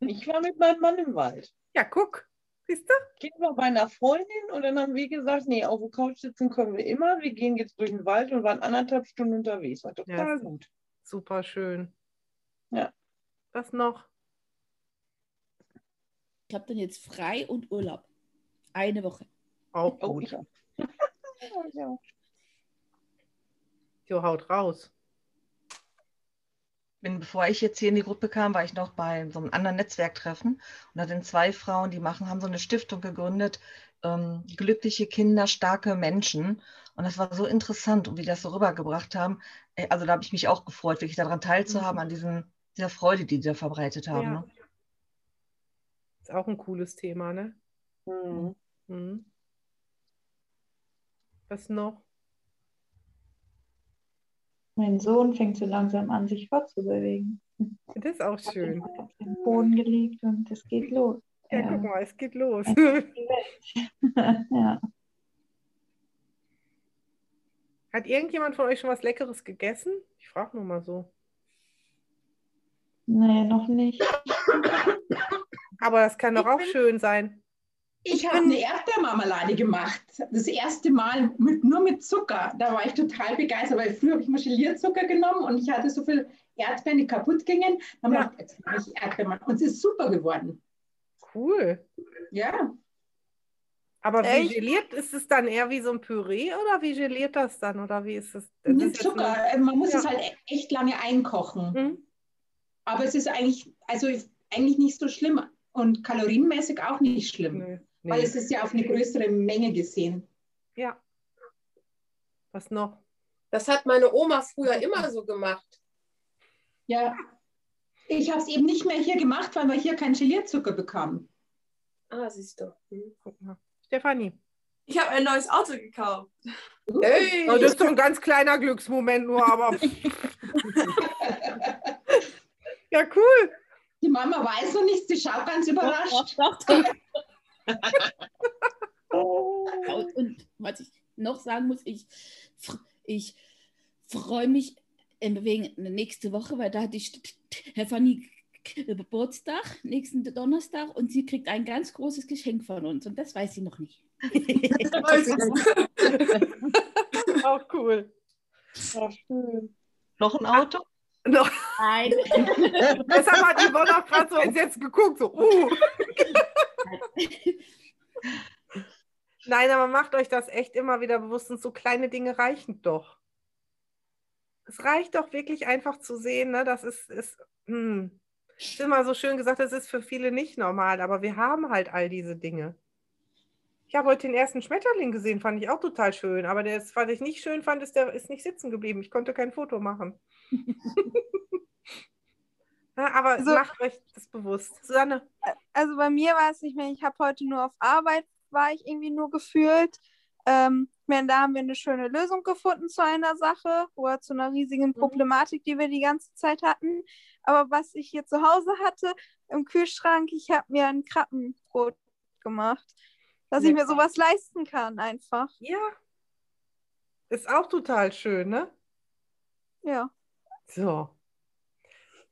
Speaker 3: ich war mit meinem Mann im Wald.
Speaker 1: Ja, guck. Siehst du?
Speaker 3: Kind war bei einer Freundin und dann haben wir gesagt, nee, auf der Couch sitzen können wir immer. Wir gehen jetzt durch den Wald und waren anderthalb Stunden unterwegs. War total ja, gut.
Speaker 1: Super schön.
Speaker 3: Ja.
Speaker 1: Was noch?
Speaker 10: Ich habe dann jetzt frei und Urlaub. Eine Woche.
Speaker 1: Auch oh, gut. Oh, ja. Jo, haut raus.
Speaker 9: Bin, bevor ich jetzt hier in die Gruppe kam, war ich noch bei so einem anderen Netzwerktreffen und da sind zwei Frauen, die machen, haben so eine Stiftung gegründet, ähm, glückliche Kinder, starke Menschen. Und das war so interessant, und wie die das so rübergebracht haben. Äh, also da habe ich mich auch gefreut, wirklich daran teilzuhaben, mhm. an diesem, dieser Freude, die die da verbreitet haben. Ja. Ne?
Speaker 1: Ist auch ein cooles Thema, ne? Mhm. Mhm. Was noch?
Speaker 4: Mein Sohn fängt so langsam an, sich fortzubewegen.
Speaker 1: Das ist auch schön.
Speaker 4: Auf den Boden gelegt und es geht los.
Speaker 1: Ja, ja. guck mal, es geht los.
Speaker 4: ja.
Speaker 1: Hat irgendjemand von euch schon was Leckeres gegessen? Ich frage nur mal so.
Speaker 4: Nee, noch nicht.
Speaker 1: Aber das kann doch auch schön sein.
Speaker 8: Ich habe eine Erdbeermarmelade gemacht. Das erste Mal mit, nur mit Zucker. Da war ich total begeistert, weil früher habe ich mal Gelierzucker genommen und ich hatte so viel Erdbeeren, die kaputt gingen. Dann ja. habe ich jetzt mache ich Erdbeermarmelade. Und es ist super geworden.
Speaker 1: Cool.
Speaker 8: Ja.
Speaker 1: Aber wie geliert ist es dann eher wie so ein Püree oder wie geliert das dann? Oder wie ist es?
Speaker 8: Mit Zucker. Man muss ja. es halt echt lange einkochen. Mhm. Aber es ist eigentlich, also eigentlich nicht so schlimm und kalorienmäßig auch nicht schlimm. Nee. Nee. Weil es ist ja auf eine größere Menge gesehen.
Speaker 1: Ja. Was noch?
Speaker 2: Das hat meine Oma früher immer so gemacht.
Speaker 8: Ja. Ich habe es eben nicht mehr hier gemacht, weil wir hier keinen Gelierzucker bekamen.
Speaker 2: Ah, siehst du. Hm.
Speaker 1: Guck mal. Stefanie.
Speaker 11: Ich habe ein neues Auto gekauft.
Speaker 2: Hey.
Speaker 1: Oh, das ist so ein ganz kleiner Glücksmoment nur, aber. ja, cool.
Speaker 8: Die Mama weiß noch nichts, sie schaut ganz überrascht.
Speaker 10: Doch, doch, und was ich noch sagen muss, ich, ich freue mich ähm, wegen nächste Woche, weil da hat die Stefanie Geburtstag, nächsten Donnerstag, und sie kriegt ein ganz großes Geschenk von uns. Und das weiß sie noch nicht.
Speaker 1: Auch cool.
Speaker 5: Ja, schön.
Speaker 9: Noch ein Auto?
Speaker 1: Noch.
Speaker 10: Nein.
Speaker 1: Deshalb hat die Wonne auch gerade so entsetzt geguckt, so, uh. Nein, aber macht euch das echt immer wieder bewusst und so kleine Dinge reichen doch. Es reicht doch wirklich einfach zu sehen, ne? Das ist, ist, hm. ist immer so schön gesagt, das ist für viele nicht normal, aber wir haben halt all diese Dinge. Ich habe heute den ersten Schmetterling gesehen, fand ich auch total schön, aber das, was ich nicht schön fand, ist, der ist nicht sitzen geblieben. Ich konnte kein Foto machen. ja, aber
Speaker 6: Also-
Speaker 1: macht euch das bewusst. Susanne.
Speaker 6: Also bei mir war es nicht mehr, ich habe heute nur auf Arbeit, war ich irgendwie nur gefühlt. Ähm, ich meine, da haben wir eine schöne Lösung gefunden zu einer Sache oder zu einer riesigen Problematik, die wir die ganze Zeit hatten. Aber was ich hier zu Hause hatte im Kühlschrank, ich habe mir ein Krabbenbrot gemacht, dass ich mir sowas leisten kann einfach.
Speaker 1: Ja. Ist auch total schön, ne?
Speaker 6: Ja.
Speaker 1: So.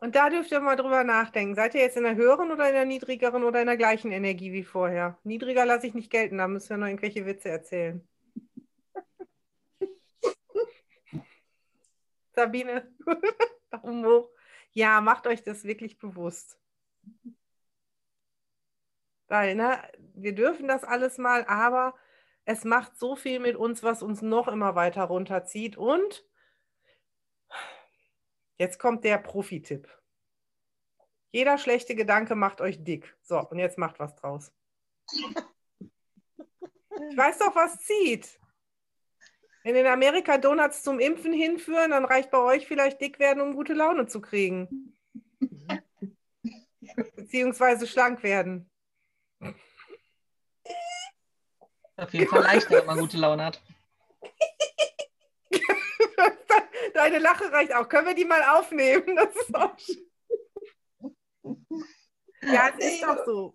Speaker 1: Und da dürft ihr mal drüber nachdenken. Seid ihr jetzt in der höheren oder in der niedrigeren oder in der gleichen Energie wie vorher? Niedriger lasse ich nicht gelten, da müssen wir noch irgendwelche Witze erzählen. Sabine, Daumen hoch. Ja, macht euch das wirklich bewusst. Weil, ne, wir dürfen das alles mal, aber es macht so viel mit uns, was uns noch immer weiter runterzieht. Und jetzt kommt der Profi-Tipp. Jeder schlechte Gedanke macht euch dick. So, und jetzt macht was draus. Ich weiß doch, was zieht. Wenn in Amerika Donuts zum Impfen hinführen, dann reicht bei euch vielleicht dick werden, um gute Laune zu kriegen. Beziehungsweise schlank werden.
Speaker 9: Auf jeden Fall leichter, wenn man gute Laune hat.
Speaker 1: Deine Lache reicht auch. Können wir die mal aufnehmen? Das ist auch schön. Ja, es ist doch so.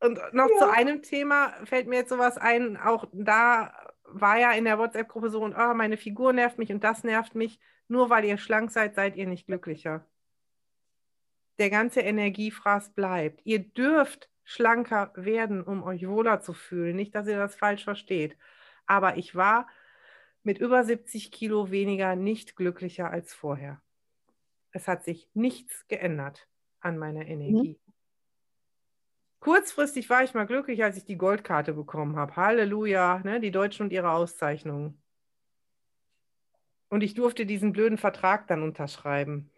Speaker 1: Und noch zu einem Thema fällt mir jetzt sowas ein, auch da war ja in der WhatsApp-Gruppe so, und oh, meine Figur nervt mich und das nervt mich. Nur weil ihr schlank seid, seid ihr nicht glücklicher. Der ganze Energiefraß bleibt. Ihr dürft schlanker werden, um euch wohler zu fühlen. Nicht, dass ihr das falsch versteht. Aber ich war mit über 70 Kilo weniger nicht glücklicher als vorher. Es hat sich nichts geändert an meiner Energie. Kurzfristig war ich mal glücklich, als ich die Goldkarte bekommen habe. Halleluja, ne? die Deutschen und ihre Auszeichnungen. Und ich durfte diesen blöden Vertrag dann unterschreiben.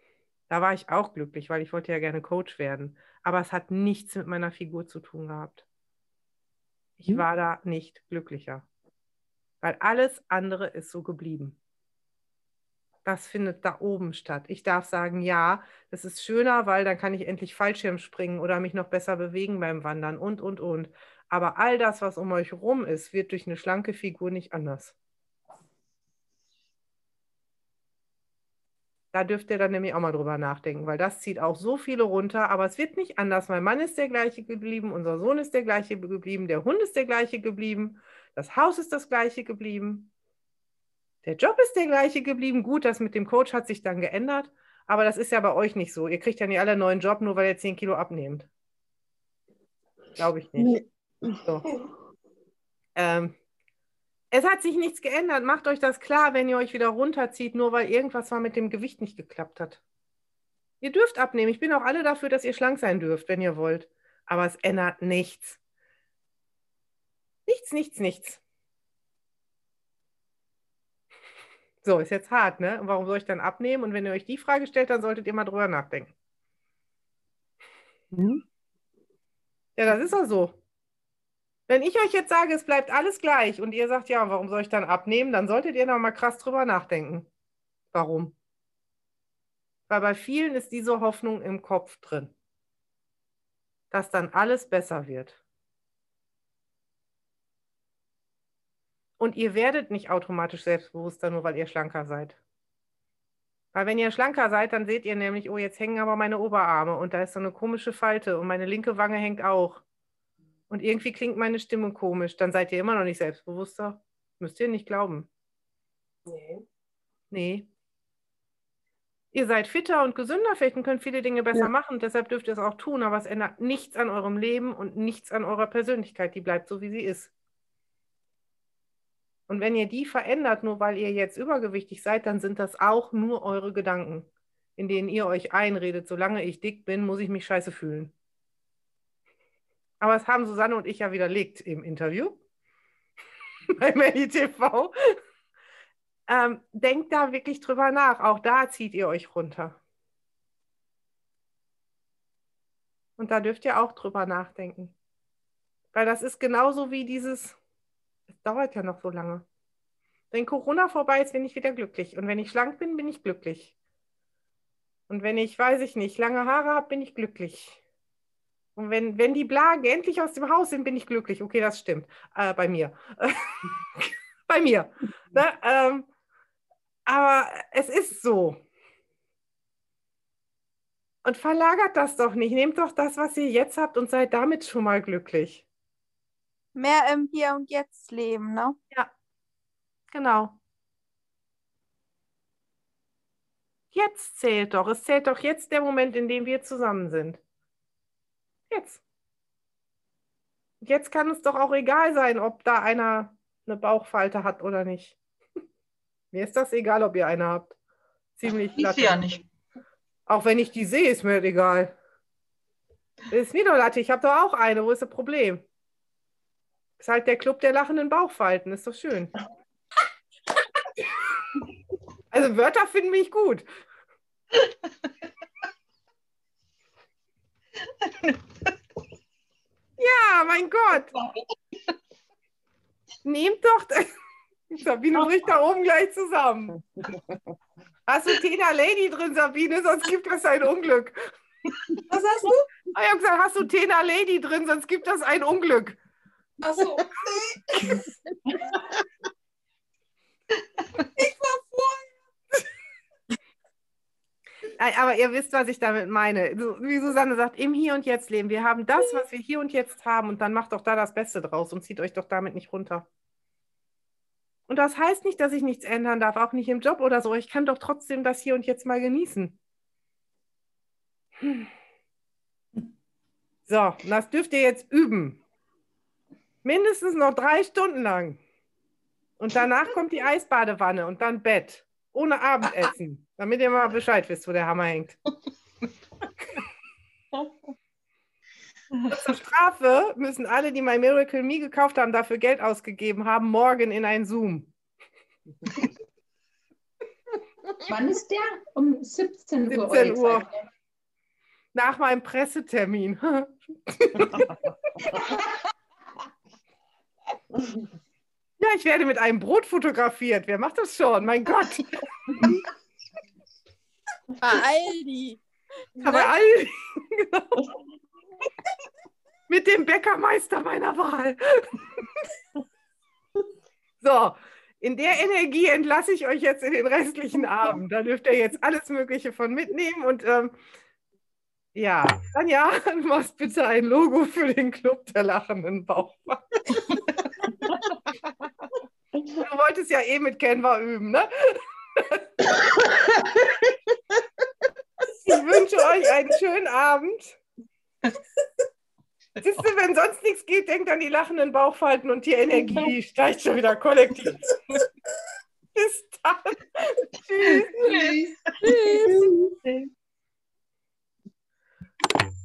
Speaker 1: Da war ich auch glücklich, weil ich wollte ja gerne Coach werden. Aber es hat nichts mit meiner Figur zu tun gehabt. Ich war da nicht glücklicher. Weil alles andere ist so geblieben. Das findet da oben statt. Ich darf sagen, ja, das ist schöner, weil dann kann ich endlich Fallschirm springen oder mich noch besser bewegen beim Wandern und, und, und. Aber all das, was um euch rum ist, wird durch eine schlanke Figur nicht anders. Da dürft ihr dann nämlich auch mal drüber nachdenken, weil das zieht auch so viele runter, aber es wird nicht anders. Mein Mann ist der gleiche geblieben, unser Sohn ist der gleiche geblieben, der Hund ist der gleiche geblieben, das Haus ist das gleiche geblieben. Der Job ist der gleiche geblieben. Gut, das mit dem Coach hat sich dann geändert, aber das ist ja bei euch nicht so. Ihr kriegt ja nicht alle einen neuen Job, nur weil ihr 10 Kilo abnehmt. Glaube ich nicht. So. Ähm, es hat sich nichts geändert. Macht euch das klar, wenn ihr euch wieder runterzieht, nur weil irgendwas mal mit dem Gewicht nicht geklappt hat. Ihr dürft abnehmen. Ich bin auch alle dafür, dass ihr schlank sein dürft, wenn ihr wollt. Aber es ändert nichts. Nichts, nichts, nichts. So, ist jetzt hart, ne? Und warum soll ich dann abnehmen? Und wenn ihr euch die Frage stellt, dann solltet ihr mal drüber nachdenken. Ja, das ist auch so. Wenn ich euch jetzt sage, es bleibt alles gleich und ihr sagt, ja, warum soll ich dann abnehmen, dann solltet ihr noch mal krass drüber nachdenken. Warum? Weil bei vielen ist diese Hoffnung im Kopf drin, dass dann alles besser wird. Und ihr werdet nicht automatisch selbstbewusster, nur weil ihr schlanker seid. Weil wenn ihr schlanker seid, dann seht ihr nämlich, oh, jetzt hängen aber meine Oberarme und da ist so eine komische Falte und meine linke Wange hängt auch. Und irgendwie klingt meine Stimme komisch. Dann seid ihr immer noch nicht selbstbewusster. Müsst ihr nicht glauben.
Speaker 2: Nee.
Speaker 1: Nee. Ihr seid fitter und gesünder vielleicht und könnt viele Dinge besser
Speaker 7: Ja.
Speaker 1: machen. Deshalb dürft ihr es auch tun, aber es ändert nichts an eurem Leben und nichts an eurer Persönlichkeit. Die bleibt so, wie sie ist. Und wenn ihr die verändert, nur weil ihr jetzt übergewichtig seid, dann sind das auch nur eure Gedanken, in denen ihr euch einredet, solange ich dick bin, muss ich mich scheiße fühlen. Aber das haben Susanne und ich ja widerlegt im Interview bei Melly TV. Ähm, denkt da wirklich drüber nach. Auch da zieht ihr euch runter. Und da dürft ihr auch drüber nachdenken. Weil das ist genauso wie dieses, es dauert ja noch so lange. Wenn Corona vorbei ist, bin ich wieder glücklich. Und wenn ich schlank bin, bin ich glücklich. Und wenn ich, weiß ich nicht, lange Haare habe, bin ich glücklich. Und wenn, wenn die Blagen endlich aus dem Haus sind, bin ich glücklich. Okay, das stimmt. Äh, bei mir. bei mir. Ne? Ähm, aber es ist so. Und verlagert das doch nicht. Nehmt doch das, was ihr jetzt habt und seid damit schon mal glücklich.
Speaker 6: Mehr im Hier und Jetzt leben, ne?
Speaker 1: Ja, genau. Jetzt zählt doch. Es zählt doch jetzt der Moment, in dem wir zusammen sind. Jetzt. Jetzt kann es doch auch egal sein, ob da einer eine Bauchfalte hat oder nicht. Mir ist das egal, ob ihr eine habt. Ziemlich
Speaker 9: Ich sehe ja nicht.
Speaker 1: Auch wenn ich die sehe, ist mir das egal. Ist mir doch Latte. Ich habe doch auch eine. Wo ist das Problem? Ist halt der Club der lachenden Bauchfalten. Ist doch schön. Also Wörter finden mich gut. Ja, mein Gott. Nehmt doch. Sabine bricht da oben gleich zusammen. Hast du Tena Lady drin, Sabine? Sonst gibt das ein Unglück.
Speaker 2: Was hast du?
Speaker 1: Ah, Ich habe gesagt, hast du Tena Lady drin, sonst gibt das ein Unglück.
Speaker 2: Achso, okay. ich war vorher.
Speaker 1: Aber ihr wisst, was ich damit meine. Wie Susanne sagt, im Hier und Jetzt leben. Wir haben das, was wir hier und jetzt haben und dann macht doch da das Beste draus und zieht euch doch damit nicht runter. Und das heißt nicht, dass ich nichts ändern darf, auch nicht im Job oder so. Ich kann doch trotzdem das hier und jetzt mal genießen. Hm. So, das dürft ihr jetzt üben. Mindestens noch drei Stunden lang. Und danach kommt die Eisbadewanne und dann Bett. Ohne Abendessen. Damit ihr mal Bescheid wisst, wo der Hammer hängt. Zur Strafe müssen alle, die My Miracle Me gekauft haben, dafür Geld ausgegeben haben, morgen in ein Zoom.
Speaker 8: Wann ist der? Um 17 Uhr.
Speaker 1: 17
Speaker 8: eure
Speaker 1: Uhr. Nach meinem Pressetermin. Ja, ich werde mit einem Brot fotografiert. Wer macht das schon? Mein Gott.
Speaker 6: Bei Aldi.
Speaker 1: Aber all, genau. Mit dem Bäckermeister meiner Wahl. So, in der Energie entlasse ich euch jetzt in den restlichen Abend. Da dürft ihr jetzt alles Mögliche von mitnehmen. Und ähm, ja, Tanja, du machst bitte ein Logo für den Club der lachenden Bauchmann. Du wolltest ja eh mit Canva üben, ne? Ich wünsche euch einen schönen Abend. Siehst du, wenn sonst nichts geht, denkt an die lachenden Bauchfalten und die Energie genau. steigt schon wieder kollektiv. Bis dann. Tschüss.
Speaker 9: Tschüss.
Speaker 6: Tschüss.